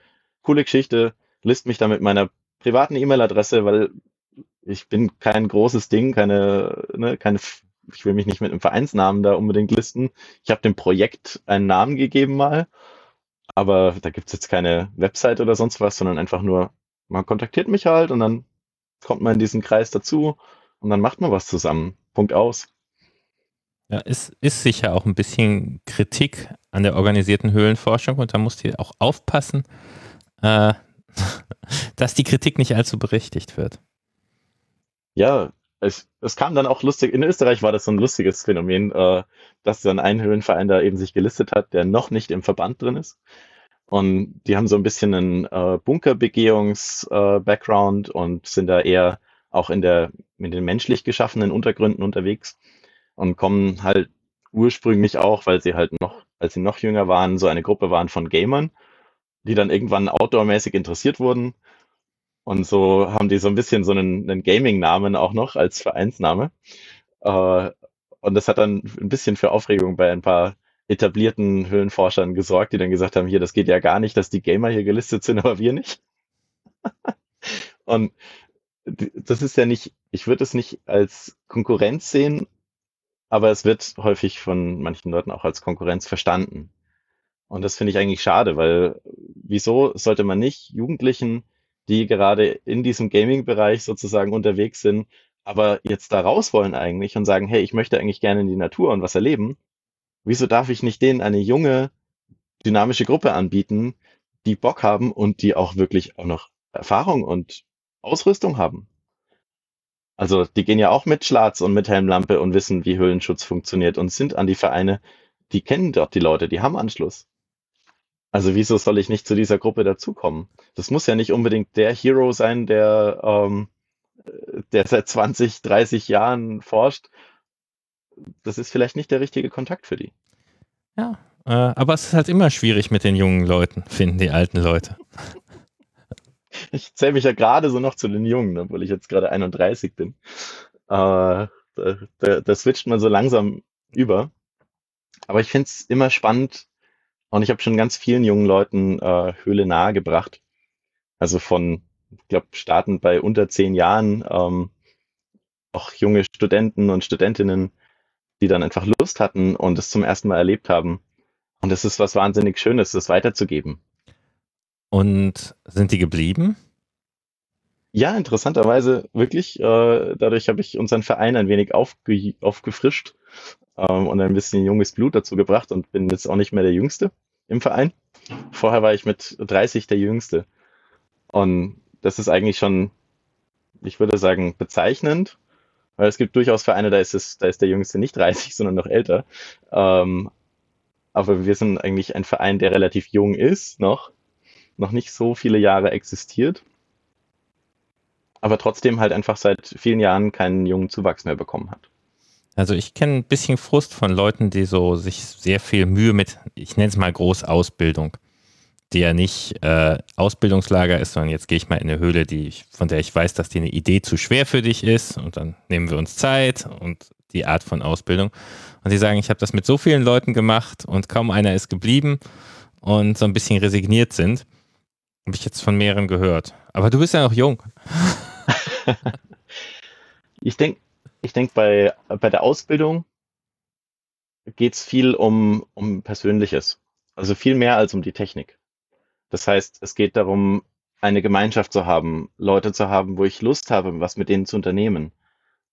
coole Geschichte, list mich da mit meiner privaten E-Mail-Adresse, weil ich bin kein großes Ding, keine, ne, keine, ich will mich nicht mit einem Vereinsnamen da unbedingt listen. Ich habe dem Projekt einen Namen gegeben mal aber da gibt es jetzt keine Website oder sonst was, sondern einfach nur, man kontaktiert mich halt und dann kommt man in diesen Kreis dazu und dann macht man was zusammen. Punkt aus. Ja, ist, ist sicher auch ein bisschen Kritik an der organisierten Höhlenforschung und da musst du auch aufpassen, äh, dass die Kritik nicht allzu berechtigt wird. Ja, es, es kam dann auch lustig, in Österreich war das so ein lustiges Phänomen, äh, dass dann ein Höhlenverein da eben sich gelistet hat, der noch nicht im Verband drin ist. Und die haben so ein bisschen einen äh, Bunkerbegehungs-Background äh, und sind da eher auch in der, in den menschlich geschaffenen Untergründen unterwegs und kommen halt ursprünglich auch, weil sie halt noch, als sie noch jünger waren, so eine Gruppe waren von Gamern, die dann irgendwann outdoormäßig interessiert wurden und so haben die so ein bisschen so einen, einen Gaming-Namen auch noch als Vereinsname. Äh, und das hat dann ein bisschen für Aufregung bei ein paar etablierten Höhlenforschern gesorgt, die dann gesagt haben, hier, das geht ja gar nicht, dass die Gamer hier gelistet sind, aber wir nicht. und das ist ja nicht, ich würde es nicht als Konkurrenz sehen, aber es wird häufig von manchen Leuten auch als Konkurrenz verstanden. Und das finde ich eigentlich schade, weil wieso sollte man nicht Jugendlichen die gerade in diesem Gaming-Bereich sozusagen unterwegs sind, aber jetzt da raus wollen eigentlich und sagen, hey, ich möchte eigentlich gerne in die Natur und was erleben. Wieso darf ich nicht denen eine junge, dynamische Gruppe anbieten, die Bock haben und die auch wirklich auch noch Erfahrung und Ausrüstung haben? Also die gehen ja auch mit Schlatz und mit Helmlampe und wissen, wie Höhlenschutz funktioniert und sind an die Vereine, die kennen dort die Leute, die haben Anschluss. Also wieso soll ich nicht zu dieser Gruppe dazukommen? Das muss ja nicht unbedingt der Hero sein, der, ähm, der seit 20, 30 Jahren forscht. Das ist vielleicht nicht der richtige Kontakt für die. Ja, äh, aber es ist halt immer schwierig mit den jungen Leuten, finden die alten Leute. Ich zähle mich ja gerade so noch zu den Jungen, obwohl ich jetzt gerade 31 bin. Äh, da, da, da switcht man so langsam über. Aber ich finde es immer spannend, und ich habe schon ganz vielen jungen Leuten äh, Höhle nahegebracht. Also von, ich glaube, startend bei unter zehn Jahren, ähm, auch junge Studenten und Studentinnen, die dann einfach Lust hatten und es zum ersten Mal erlebt haben. Und es ist was wahnsinnig Schönes, das weiterzugeben. Und sind die geblieben? Ja, interessanterweise wirklich. Äh, dadurch habe ich unseren Verein ein wenig aufge aufgefrischt ähm, und ein bisschen junges Blut dazu gebracht und bin jetzt auch nicht mehr der Jüngste. im Verein. Vorher war ich mit 30 der Jüngste. Und das ist eigentlich schon, ich würde sagen, bezeichnend, weil es gibt durchaus Vereine, da ist es, da ist der Jüngste nicht 30, sondern noch älter. Ähm, aber wir sind eigentlich ein Verein, der relativ jung ist, noch, noch nicht so viele Jahre existiert, aber trotzdem halt einfach seit vielen Jahren keinen jungen Zuwachs mehr bekommen hat. Also ich kenne ein bisschen Frust von Leuten, die so sich sehr viel Mühe mit, ich nenne es mal Großausbildung, die ja nicht äh, Ausbildungslager ist, sondern jetzt gehe ich mal in eine Höhle, die ich, von der ich weiß, dass die eine Idee zu schwer für dich ist und dann nehmen wir uns Zeit und die Art von Ausbildung. Und die sagen, ich habe das mit so vielen Leuten gemacht und kaum einer ist geblieben und so ein bisschen resigniert sind. Habe ich jetzt von mehreren gehört. Aber du bist ja noch jung. ich denke, ich denk bei, bei der Ausbildung geht es viel um, um Persönliches. Also viel mehr als um die Technik. Das heißt, es geht darum, eine Gemeinschaft zu haben, Leute zu haben, wo ich Lust habe, was mit denen zu unternehmen.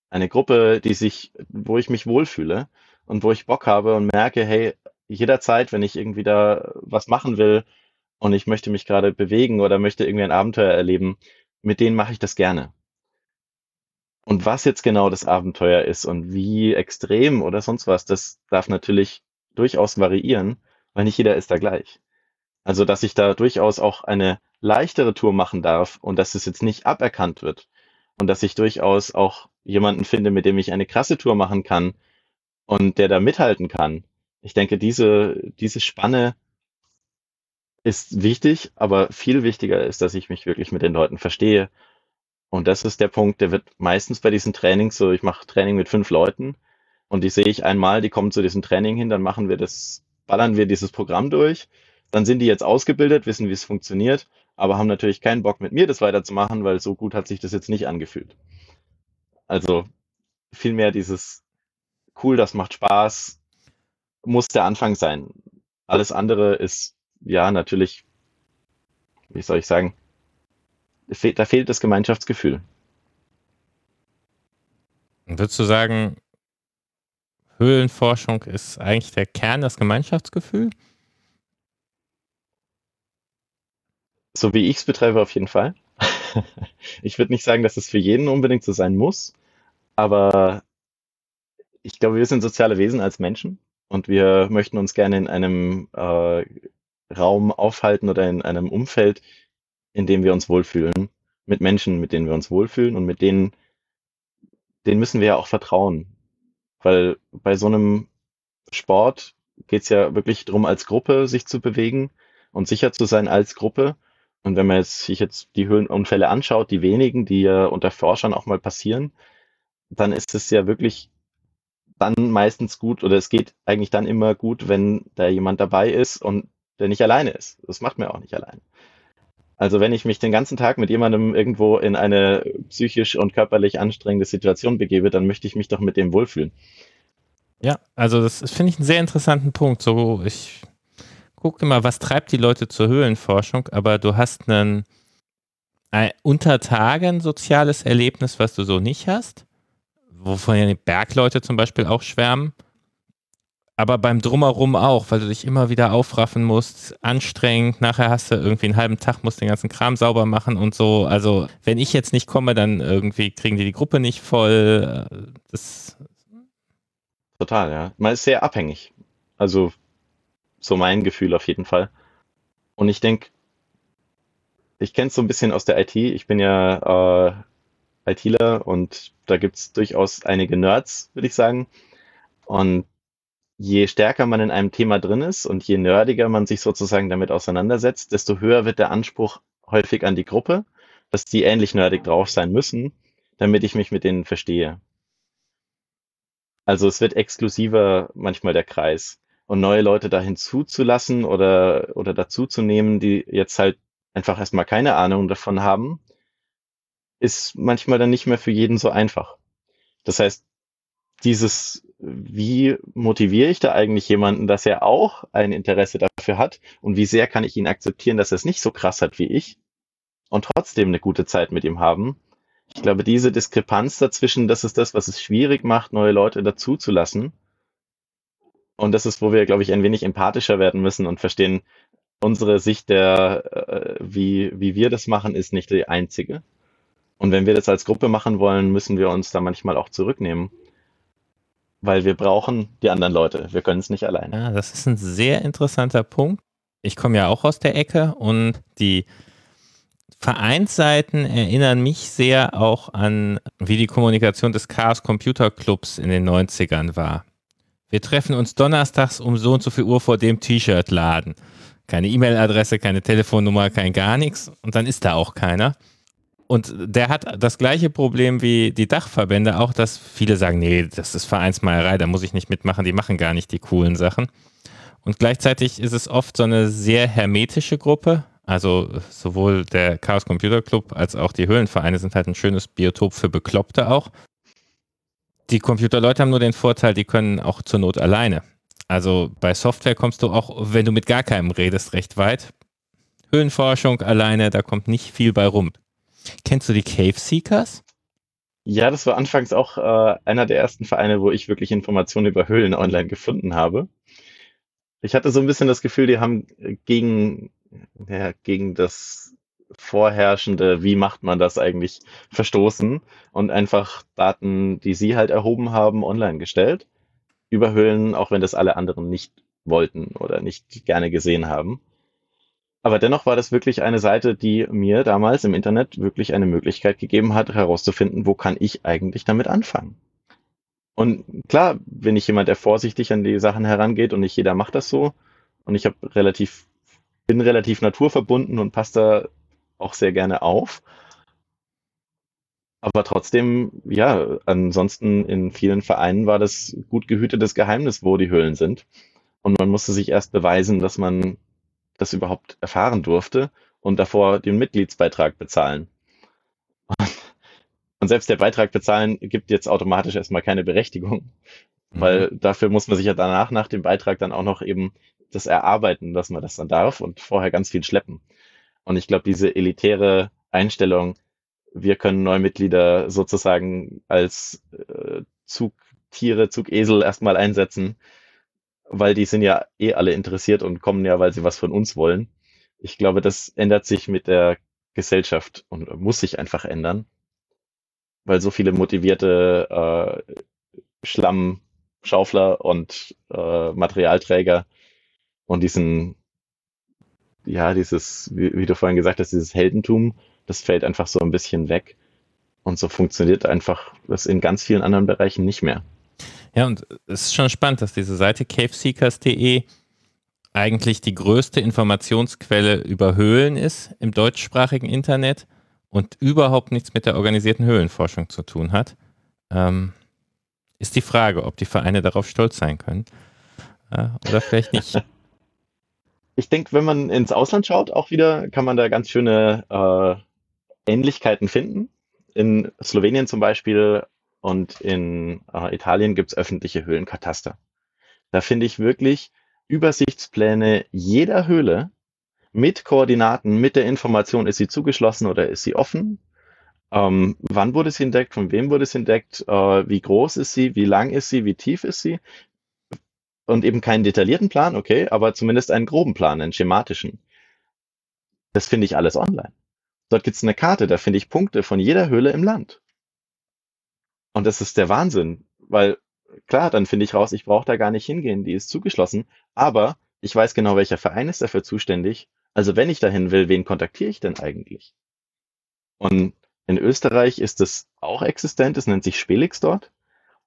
Eine Gruppe, die sich, wo ich mich wohlfühle und wo ich Bock habe und merke, hey, jederzeit, wenn ich irgendwie da was machen will und ich möchte mich gerade bewegen oder möchte irgendwie ein Abenteuer erleben, mit denen mache ich das gerne. Und was jetzt genau das Abenteuer ist und wie extrem oder sonst was, das darf natürlich durchaus variieren, weil nicht jeder ist da gleich. Also, dass ich da durchaus auch eine leichtere Tour machen darf und dass es jetzt nicht aberkannt wird und dass ich durchaus auch jemanden finde, mit dem ich eine krasse Tour machen kann und der da mithalten kann. Ich denke, diese, diese Spanne ist wichtig, aber viel wichtiger ist, dass ich mich wirklich mit den Leuten verstehe. Und das ist der Punkt, der wird meistens bei diesen Trainings so, ich mache Training mit fünf Leuten und die sehe ich einmal, die kommen zu diesem Training hin, dann machen wir das, ballern wir dieses Programm durch, dann sind die jetzt ausgebildet, wissen, wie es funktioniert, aber haben natürlich keinen Bock mit mir das weiterzumachen, weil so gut hat sich das jetzt nicht angefühlt. Also vielmehr dieses cool, das macht Spaß, muss der Anfang sein. Alles andere ist ja natürlich, wie soll ich sagen, da fehlt das Gemeinschaftsgefühl. Würdest du sagen, Höhlenforschung ist eigentlich der Kern, das Gemeinschaftsgefühl? So wie ich es betreibe, auf jeden Fall. ich würde nicht sagen, dass es für jeden unbedingt so sein muss, aber ich glaube, wir sind soziale Wesen als Menschen und wir möchten uns gerne in einem äh, Raum aufhalten oder in einem Umfeld, in dem wir uns wohlfühlen, mit Menschen, mit denen wir uns wohlfühlen und mit denen, denen müssen wir ja auch vertrauen. Weil bei so einem Sport geht es ja wirklich darum, als Gruppe sich zu bewegen und sicher zu sein als Gruppe. Und wenn man jetzt, sich jetzt die Höhlenunfälle anschaut, die wenigen, die ja unter Forschern auch mal passieren, dann ist es ja wirklich dann meistens gut oder es geht eigentlich dann immer gut, wenn da jemand dabei ist und der nicht alleine ist. Das macht man auch nicht allein. Also wenn ich mich den ganzen Tag mit jemandem irgendwo in eine psychisch und körperlich anstrengende Situation begebe, dann möchte ich mich doch mit dem wohlfühlen. Ja, also das finde ich einen sehr interessanten Punkt. So, ich gucke immer, was treibt die Leute zur Höhlenforschung, aber du hast einen, ein unter Tagen soziales Erlebnis, was du so nicht hast, wovon ja die Bergleute zum Beispiel auch schwärmen aber beim Drumherum auch, weil du dich immer wieder aufraffen musst, anstrengend, nachher hast du irgendwie einen halben Tag, musst den ganzen Kram sauber machen und so. Also, wenn ich jetzt nicht komme, dann irgendwie kriegen die die Gruppe nicht voll. Das Total, ja. Man ist sehr abhängig. Also, so mein Gefühl auf jeden Fall. Und ich denke, ich kenne es so ein bisschen aus der IT. Ich bin ja äh, ITler und da gibt es durchaus einige Nerds, würde ich sagen. Und je stärker man in einem Thema drin ist und je nerdiger man sich sozusagen damit auseinandersetzt, desto höher wird der Anspruch häufig an die Gruppe, dass die ähnlich nerdig drauf sein müssen, damit ich mich mit denen verstehe. Also es wird exklusiver manchmal der Kreis. Und neue Leute da hinzuzulassen oder, oder dazuzunehmen, die jetzt halt einfach erstmal keine Ahnung davon haben, ist manchmal dann nicht mehr für jeden so einfach. Das heißt, dieses, wie motiviere ich da eigentlich jemanden, dass er auch ein Interesse dafür hat und wie sehr kann ich ihn akzeptieren, dass er es nicht so krass hat wie ich und trotzdem eine gute Zeit mit ihm haben. Ich glaube, diese Diskrepanz dazwischen, das ist das, was es schwierig macht, neue Leute dazuzulassen. Und das ist, wo wir, glaube ich, ein wenig empathischer werden müssen und verstehen, unsere Sicht der, äh, wie, wie wir das machen, ist nicht die einzige. Und wenn wir das als Gruppe machen wollen, müssen wir uns da manchmal auch zurücknehmen. Weil wir brauchen die anderen Leute. Wir können es nicht allein. Ja, das ist ein sehr interessanter Punkt. Ich komme ja auch aus der Ecke und die Vereinsseiten erinnern mich sehr auch an, wie die Kommunikation des Chaos Computer Clubs in den 90ern war. Wir treffen uns donnerstags um so und so viel Uhr vor dem T-Shirt-Laden. Keine E-Mail-Adresse, keine Telefonnummer, kein gar nichts. Und dann ist da auch keiner. Und der hat das gleiche Problem wie die Dachverbände auch, dass viele sagen, nee, das ist Vereinsmeierei, da muss ich nicht mitmachen, die machen gar nicht die coolen Sachen. Und gleichzeitig ist es oft so eine sehr hermetische Gruppe. Also sowohl der Chaos Computer Club als auch die Höhlenvereine sind halt ein schönes Biotop für Bekloppte auch. Die Computerleute haben nur den Vorteil, die können auch zur Not alleine. Also bei Software kommst du auch, wenn du mit gar keinem redest, recht weit. Höhenforschung alleine, da kommt nicht viel bei rum. Kennst du die Cave Seekers? Ja, das war anfangs auch äh, einer der ersten Vereine, wo ich wirklich Informationen über Höhlen online gefunden habe. Ich hatte so ein bisschen das Gefühl, die haben gegen, ja, gegen das vorherrschende, wie macht man das eigentlich, verstoßen und einfach Daten, die sie halt erhoben haben, online gestellt. Über Höhlen, auch wenn das alle anderen nicht wollten oder nicht gerne gesehen haben. Aber dennoch war das wirklich eine Seite, die mir damals im Internet wirklich eine Möglichkeit gegeben hat, herauszufinden, wo kann ich eigentlich damit anfangen. Und klar bin ich jemand, der vorsichtig an die Sachen herangeht und nicht jeder macht das so. Und ich habe relativ, bin relativ naturverbunden und passe da auch sehr gerne auf. Aber trotzdem, ja, ansonsten in vielen Vereinen war das gut gehütetes Geheimnis, wo die Höhlen sind. Und man musste sich erst beweisen, dass man das überhaupt erfahren durfte und davor den Mitgliedsbeitrag bezahlen. Und selbst der Beitrag bezahlen gibt jetzt automatisch erstmal keine Berechtigung, mhm. weil dafür muss man sich ja danach nach dem Beitrag dann auch noch eben das erarbeiten, dass man das dann darf und vorher ganz viel schleppen. Und ich glaube, diese elitäre Einstellung, wir können Neumitglieder sozusagen als äh, Zugtiere, Zugesel erstmal einsetzen, weil die sind ja eh alle interessiert und kommen ja, weil sie was von uns wollen. Ich glaube, das ändert sich mit der Gesellschaft und muss sich einfach ändern, weil so viele motivierte äh, Schlammschaufler und äh, Materialträger und diesen ja, dieses, wie, wie, du vorhin gesagt hast, dieses Heldentum, das fällt einfach so ein bisschen weg. Und so funktioniert einfach das in ganz vielen anderen Bereichen nicht mehr. Ja, und es ist schon spannend, dass diese Seite caveseekers.de eigentlich die größte Informationsquelle über Höhlen ist im deutschsprachigen Internet und überhaupt nichts mit der organisierten Höhlenforschung zu tun hat. Ähm, ist die Frage, ob die Vereine darauf stolz sein können äh, oder vielleicht nicht. ich denke, wenn man ins Ausland schaut, auch wieder, kann man da ganz schöne äh, Ähnlichkeiten finden. In Slowenien zum Beispiel und in äh, Italien gibt es öffentliche Höhlenkataster. Da finde ich wirklich Übersichtspläne jeder Höhle mit Koordinaten, mit der Information, ist sie zugeschlossen oder ist sie offen? Ähm, wann wurde sie entdeckt? Von wem wurde sie entdeckt? Äh, wie groß ist sie? Wie lang ist sie? Wie tief ist sie? und eben keinen detaillierten Plan, okay, aber zumindest einen groben Plan, einen schematischen. Das finde ich alles online. Dort gibt es eine Karte, da finde ich Punkte von jeder Höhle im Land. Und das ist der Wahnsinn, weil klar, dann finde ich raus, ich brauche da gar nicht hingehen, die ist zugeschlossen, aber ich weiß genau, welcher Verein ist dafür zuständig. Also wenn ich dahin will, wen kontaktiere ich denn eigentlich? Und in Österreich ist das auch existent, es nennt sich Spelix dort.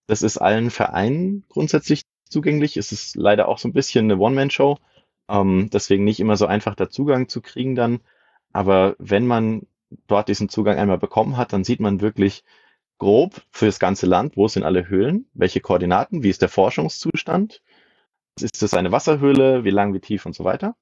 Das ist allen Vereinen grundsätzlich zugänglich. Es ist leider auch so ein bisschen eine One-Man-Show. Ähm, deswegen nicht immer so einfach, da Zugang zu kriegen dann. Aber wenn man dort diesen Zugang einmal bekommen hat, dann sieht man wirklich grob für das ganze Land, wo sind alle Höhlen, welche Koordinaten, wie ist der Forschungszustand, ist es eine Wasserhöhle, wie lang, wie tief und so weiter.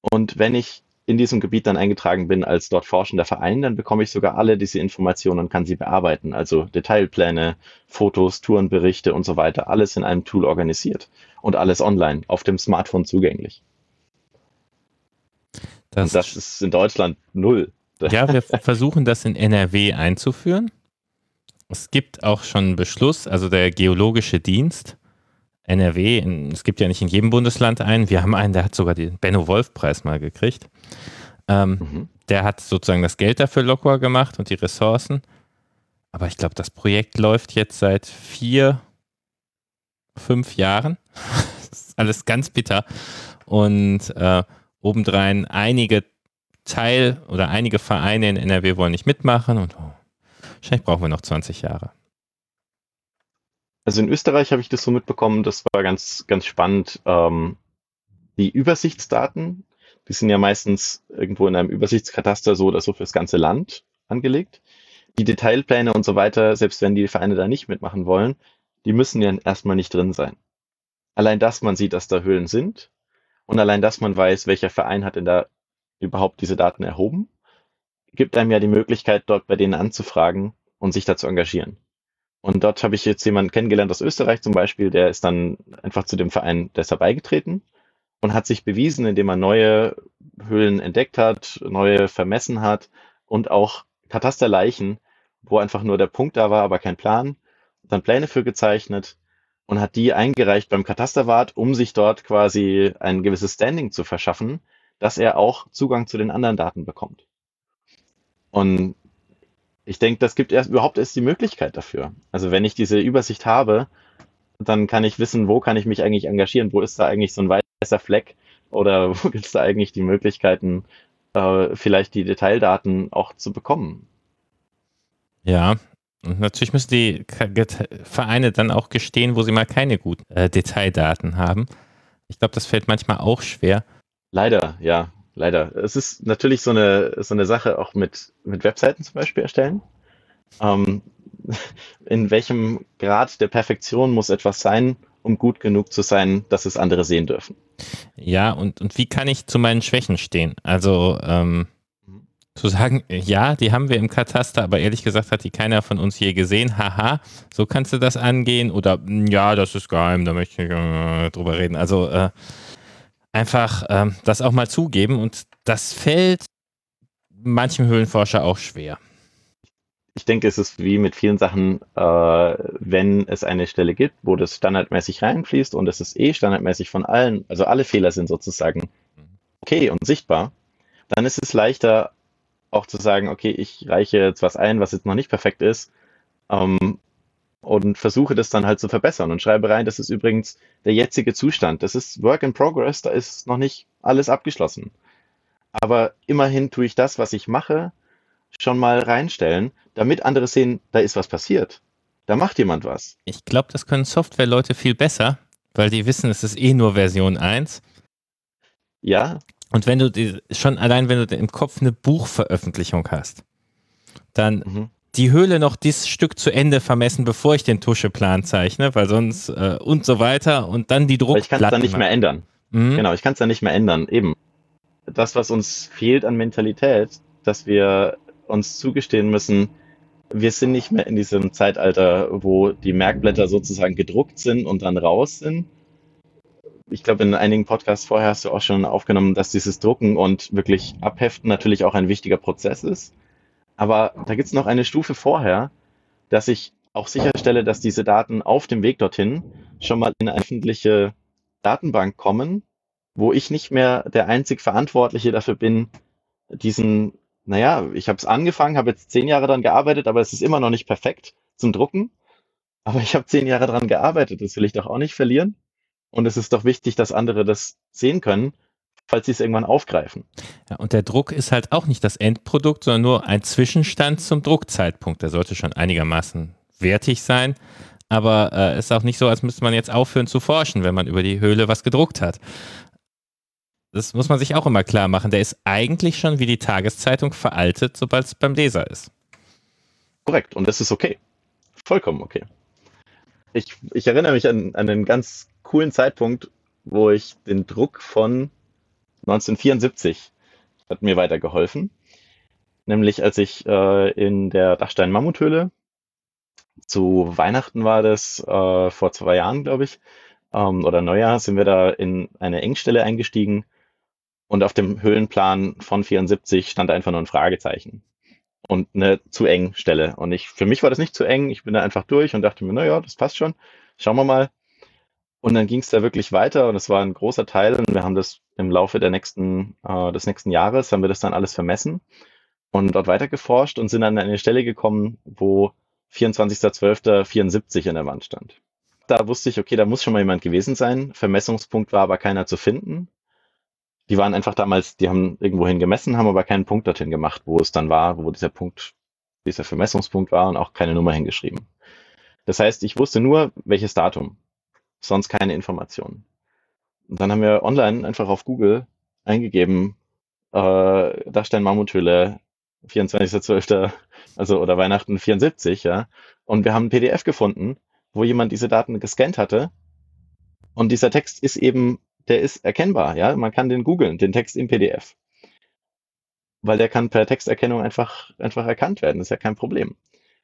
Und wenn ich in diesem Gebiet dann eingetragen bin als dort forschender Verein, dann bekomme ich sogar alle diese Informationen und kann sie bearbeiten. Also Detailpläne, Fotos, Tourenberichte und so weiter. Alles in einem Tool organisiert und alles online auf dem Smartphone zugänglich. Das, und das ist in Deutschland null. Ja, wir versuchen das in NRW einzuführen. Es gibt auch schon einen Beschluss, also der Geologische Dienst NRW, in, es gibt ja nicht in jedem Bundesland einen, wir haben einen, der hat sogar den Benno-Wolf-Preis mal gekriegt. Ähm, mhm. Der hat sozusagen das Geld dafür locker gemacht und die Ressourcen. Aber ich glaube, das Projekt läuft jetzt seit vier, fünf Jahren. das ist alles ganz bitter. Und äh, obendrein einige Teil oder einige Vereine in NRW wollen nicht mitmachen und oh, wahrscheinlich brauchen wir noch 20 Jahre. Also in Österreich habe ich das so mitbekommen, das war ganz, ganz spannend. Ähm, die Übersichtsdaten, die sind ja meistens irgendwo in einem Übersichtskataster so oder so fürs ganze Land angelegt. Die Detailpläne und so weiter, selbst wenn die Vereine da nicht mitmachen wollen, die müssen ja erstmal nicht drin sein. Allein, dass man sieht, dass da Höhlen sind und allein, dass man weiß, welcher Verein hat denn da überhaupt diese Daten erhoben, gibt einem ja die Möglichkeit, dort bei denen anzufragen und sich da zu engagieren. Und dort habe ich jetzt jemanden kennengelernt aus Österreich zum Beispiel, der ist dann einfach zu dem Verein deshalb beigetreten und hat sich bewiesen, indem er neue Höhlen entdeckt hat, neue vermessen hat und auch Katasterleichen, wo einfach nur der Punkt da war, aber kein Plan, dann Pläne für gezeichnet und hat die eingereicht beim Katasterwart, um sich dort quasi ein gewisses Standing zu verschaffen, dass er auch Zugang zu den anderen Daten bekommt. Und ich denke, das gibt erst überhaupt erst die Möglichkeit dafür. Also wenn ich diese Übersicht habe, dann kann ich wissen, wo kann ich mich eigentlich engagieren, wo ist da eigentlich so ein weißer Fleck oder wo gibt es da eigentlich die Möglichkeiten, äh, vielleicht die Detaildaten auch zu bekommen. Ja, und natürlich müssen die Vereine dann auch gestehen, wo sie mal keine guten äh, Detaildaten haben. Ich glaube, das fällt manchmal auch schwer. Leider, ja leider. Es ist natürlich so eine, so eine Sache auch mit, mit Webseiten zum Beispiel erstellen. Ähm, in welchem Grad der Perfektion muss etwas sein, um gut genug zu sein, dass es andere sehen dürfen? Ja, und, und wie kann ich zu meinen Schwächen stehen? Also ähm, mhm. zu sagen, ja, die haben wir im Kataster, aber ehrlich gesagt hat die keiner von uns je gesehen. Haha, so kannst du das angehen. Oder ja, das ist geheim, da möchte ich äh, drüber reden. Also äh, einfach ähm, das auch mal zugeben und das fällt manchem Höhlenforscher auch schwer. Ich denke, es ist wie mit vielen Sachen, äh, wenn es eine Stelle gibt, wo das standardmäßig reinfließt und es ist eh standardmäßig von allen, also alle Fehler sind sozusagen okay und sichtbar, dann ist es leichter auch zu sagen, okay, ich reiche jetzt was ein, was jetzt noch nicht perfekt ist, ähm, und versuche das dann halt zu verbessern und schreibe rein, das ist übrigens der jetzige Zustand. Das ist Work in Progress, da ist noch nicht alles abgeschlossen. Aber immerhin tue ich das, was ich mache, schon mal reinstellen, damit andere sehen, da ist was passiert. Da macht jemand was. Ich glaube, das können Softwareleute viel besser, weil die wissen, es ist eh nur Version 1. Ja. Und wenn du die, schon allein, wenn du im Kopf eine Buchveröffentlichung hast, dann mhm die Höhle noch dieses Stück zu Ende vermessen, bevor ich den Tuscheplan zeichne, weil sonst äh, und so weiter und dann die Druckplatten. Ich kann es dann nicht mehr ändern. Mhm. Genau, ich kann es dann nicht mehr ändern. Eben. Das, was uns fehlt an Mentalität, dass wir uns zugestehen müssen, wir sind nicht mehr in diesem Zeitalter, wo die Merkblätter sozusagen gedruckt sind und dann raus sind. Ich glaube, in einigen Podcasts vorher hast du auch schon aufgenommen, dass dieses Drucken und wirklich Abheften natürlich auch ein wichtiger Prozess ist. Aber da gibt es noch eine Stufe vorher, dass ich auch sicherstelle, dass diese Daten auf dem Weg dorthin schon mal in eine öffentliche Datenbank kommen, wo ich nicht mehr der einzig Verantwortliche dafür bin, diesen, naja, ich habe es angefangen, habe jetzt zehn Jahre daran gearbeitet, aber es ist immer noch nicht perfekt zum Drucken. Aber ich habe zehn Jahre daran gearbeitet, das will ich doch auch nicht verlieren. Und es ist doch wichtig, dass andere das sehen können falls sie es irgendwann aufgreifen. Ja, und der Druck ist halt auch nicht das Endprodukt, sondern nur ein Zwischenstand zum Druckzeitpunkt. Der sollte schon einigermaßen wertig sein. Aber es äh, ist auch nicht so, als müsste man jetzt aufhören zu forschen, wenn man über die Höhle was gedruckt hat. Das muss man sich auch immer klar machen. Der ist eigentlich schon wie die Tageszeitung veraltet, sobald es beim Leser ist. Korrekt. Und das ist okay. Vollkommen okay. Ich, ich erinnere mich an, an einen ganz coolen Zeitpunkt, wo ich den Druck von 1974 hat mir weitergeholfen. Nämlich als ich äh, in der Dachstein-Mammuthöhle zu Weihnachten war das, äh, vor zwei Jahren, glaube ich, ähm, oder Neujahr, sind wir da in eine Engstelle eingestiegen und auf dem Höhlenplan von 74 stand einfach nur ein Fragezeichen und eine zu eng Stelle. Und ich, für mich war das nicht zu eng. Ich bin da einfach durch und dachte mir, naja, das passt schon. Schauen wir mal. Und dann ging es da wirklich weiter und es war ein großer Teil und wir haben das im Laufe der nächsten, äh, des nächsten Jahres, haben wir das dann alles vermessen und dort weiter geforscht und sind dann an eine Stelle gekommen, wo 24.12.74 in der Wand stand. Da wusste ich, okay, da muss schon mal jemand gewesen sein. Vermessungspunkt war aber keiner zu finden. Die waren einfach damals, die haben irgendwohin gemessen, haben aber keinen Punkt dorthin gemacht, wo es dann war, wo dieser Punkt, dieser Vermessungspunkt war und auch keine Nummer hingeschrieben. Das heißt, ich wusste nur, welches Datum, sonst keine Informationen. Und dann haben wir online einfach auf Google eingegeben, äh, Dachstein Mammuthöhle, 24.12., also oder Weihnachten 74, ja. Und wir haben ein PDF gefunden, wo jemand diese Daten gescannt hatte. Und dieser Text ist eben, der ist erkennbar, ja. Man kann den googeln, den Text im PDF. Weil der kann per Texterkennung einfach, einfach erkannt werden. Das ist ja kein Problem.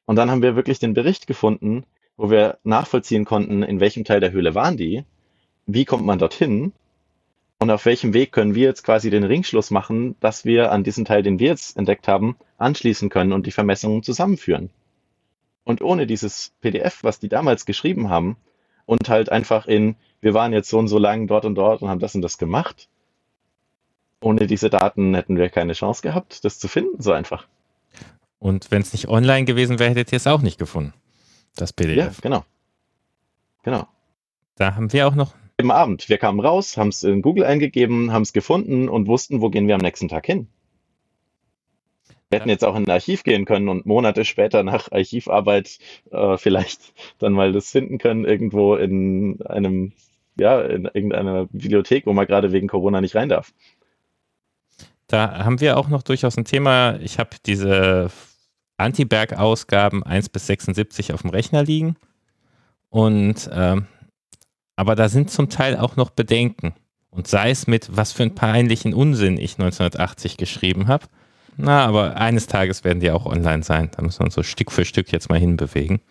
Und dann haben wir wirklich den Bericht gefunden, wo wir nachvollziehen konnten, in welchem Teil der Höhle waren die, wie kommt man dorthin und auf welchem Weg können wir jetzt quasi den Ringschluss machen, dass wir an diesen Teil, den wir jetzt entdeckt haben, anschließen können und die Vermessungen zusammenführen. Und ohne dieses PDF, was die damals geschrieben haben, und halt einfach in, wir waren jetzt so und so lang dort und dort und haben das und das gemacht, ohne diese Daten hätten wir keine Chance gehabt, das zu finden, so einfach. Und wenn es nicht online gewesen wäre, hättet ihr es auch nicht gefunden, das PDF. Ja, genau. Genau. Da haben wir auch noch. Im Abend. Wir kamen raus, haben es in Google eingegeben, haben es gefunden und wussten, wo gehen wir am nächsten Tag hin. Wir hätten jetzt auch in ein Archiv gehen können und Monate später nach Archivarbeit äh, vielleicht dann mal das finden können, irgendwo in einem, ja, in irgendeiner Bibliothek, wo man gerade wegen Corona nicht rein darf. Da haben wir auch noch durchaus ein Thema. Ich habe diese Anti-Berg-Ausgaben 1 bis 76 auf dem Rechner liegen. Und ähm, aber da sind zum Teil auch noch Bedenken. Und sei es mit, was für einen peinlichen Unsinn ich 1980 geschrieben habe. Na, aber eines Tages werden die auch online sein. Da müssen wir uns so Stück für Stück jetzt mal hinbewegen.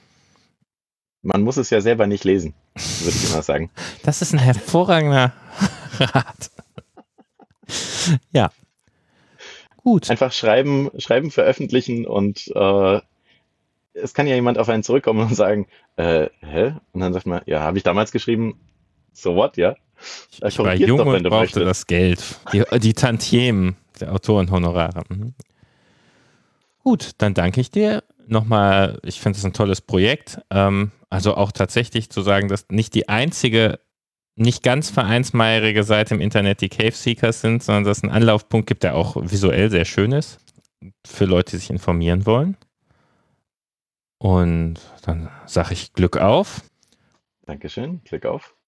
Man muss es ja selber nicht lesen, würde ich immer sagen. Das ist ein hervorragender Rat. ja. Gut. Einfach schreiben, schreiben, veröffentlichen und äh, es kann ja jemand auf einen zurückkommen und sagen, äh, hä? Und dann sagt man, ja, habe ich damals geschrieben, so what, ja? Ich, ich war jung doch, und brauchte möchtest. das Geld. Die, die Tantiemen der Autorenhonorare. Mhm. Gut, dann danke ich dir nochmal. Ich finde es ein tolles Projekt. Ähm, also auch tatsächlich zu sagen, dass nicht die einzige, nicht ganz vereinsmeierige Seite im Internet die Cave Seekers sind, sondern dass es einen Anlaufpunkt gibt, der auch visuell sehr schön ist für Leute, die sich informieren wollen. Und dann sage ich Glück auf. Dankeschön, Glück auf.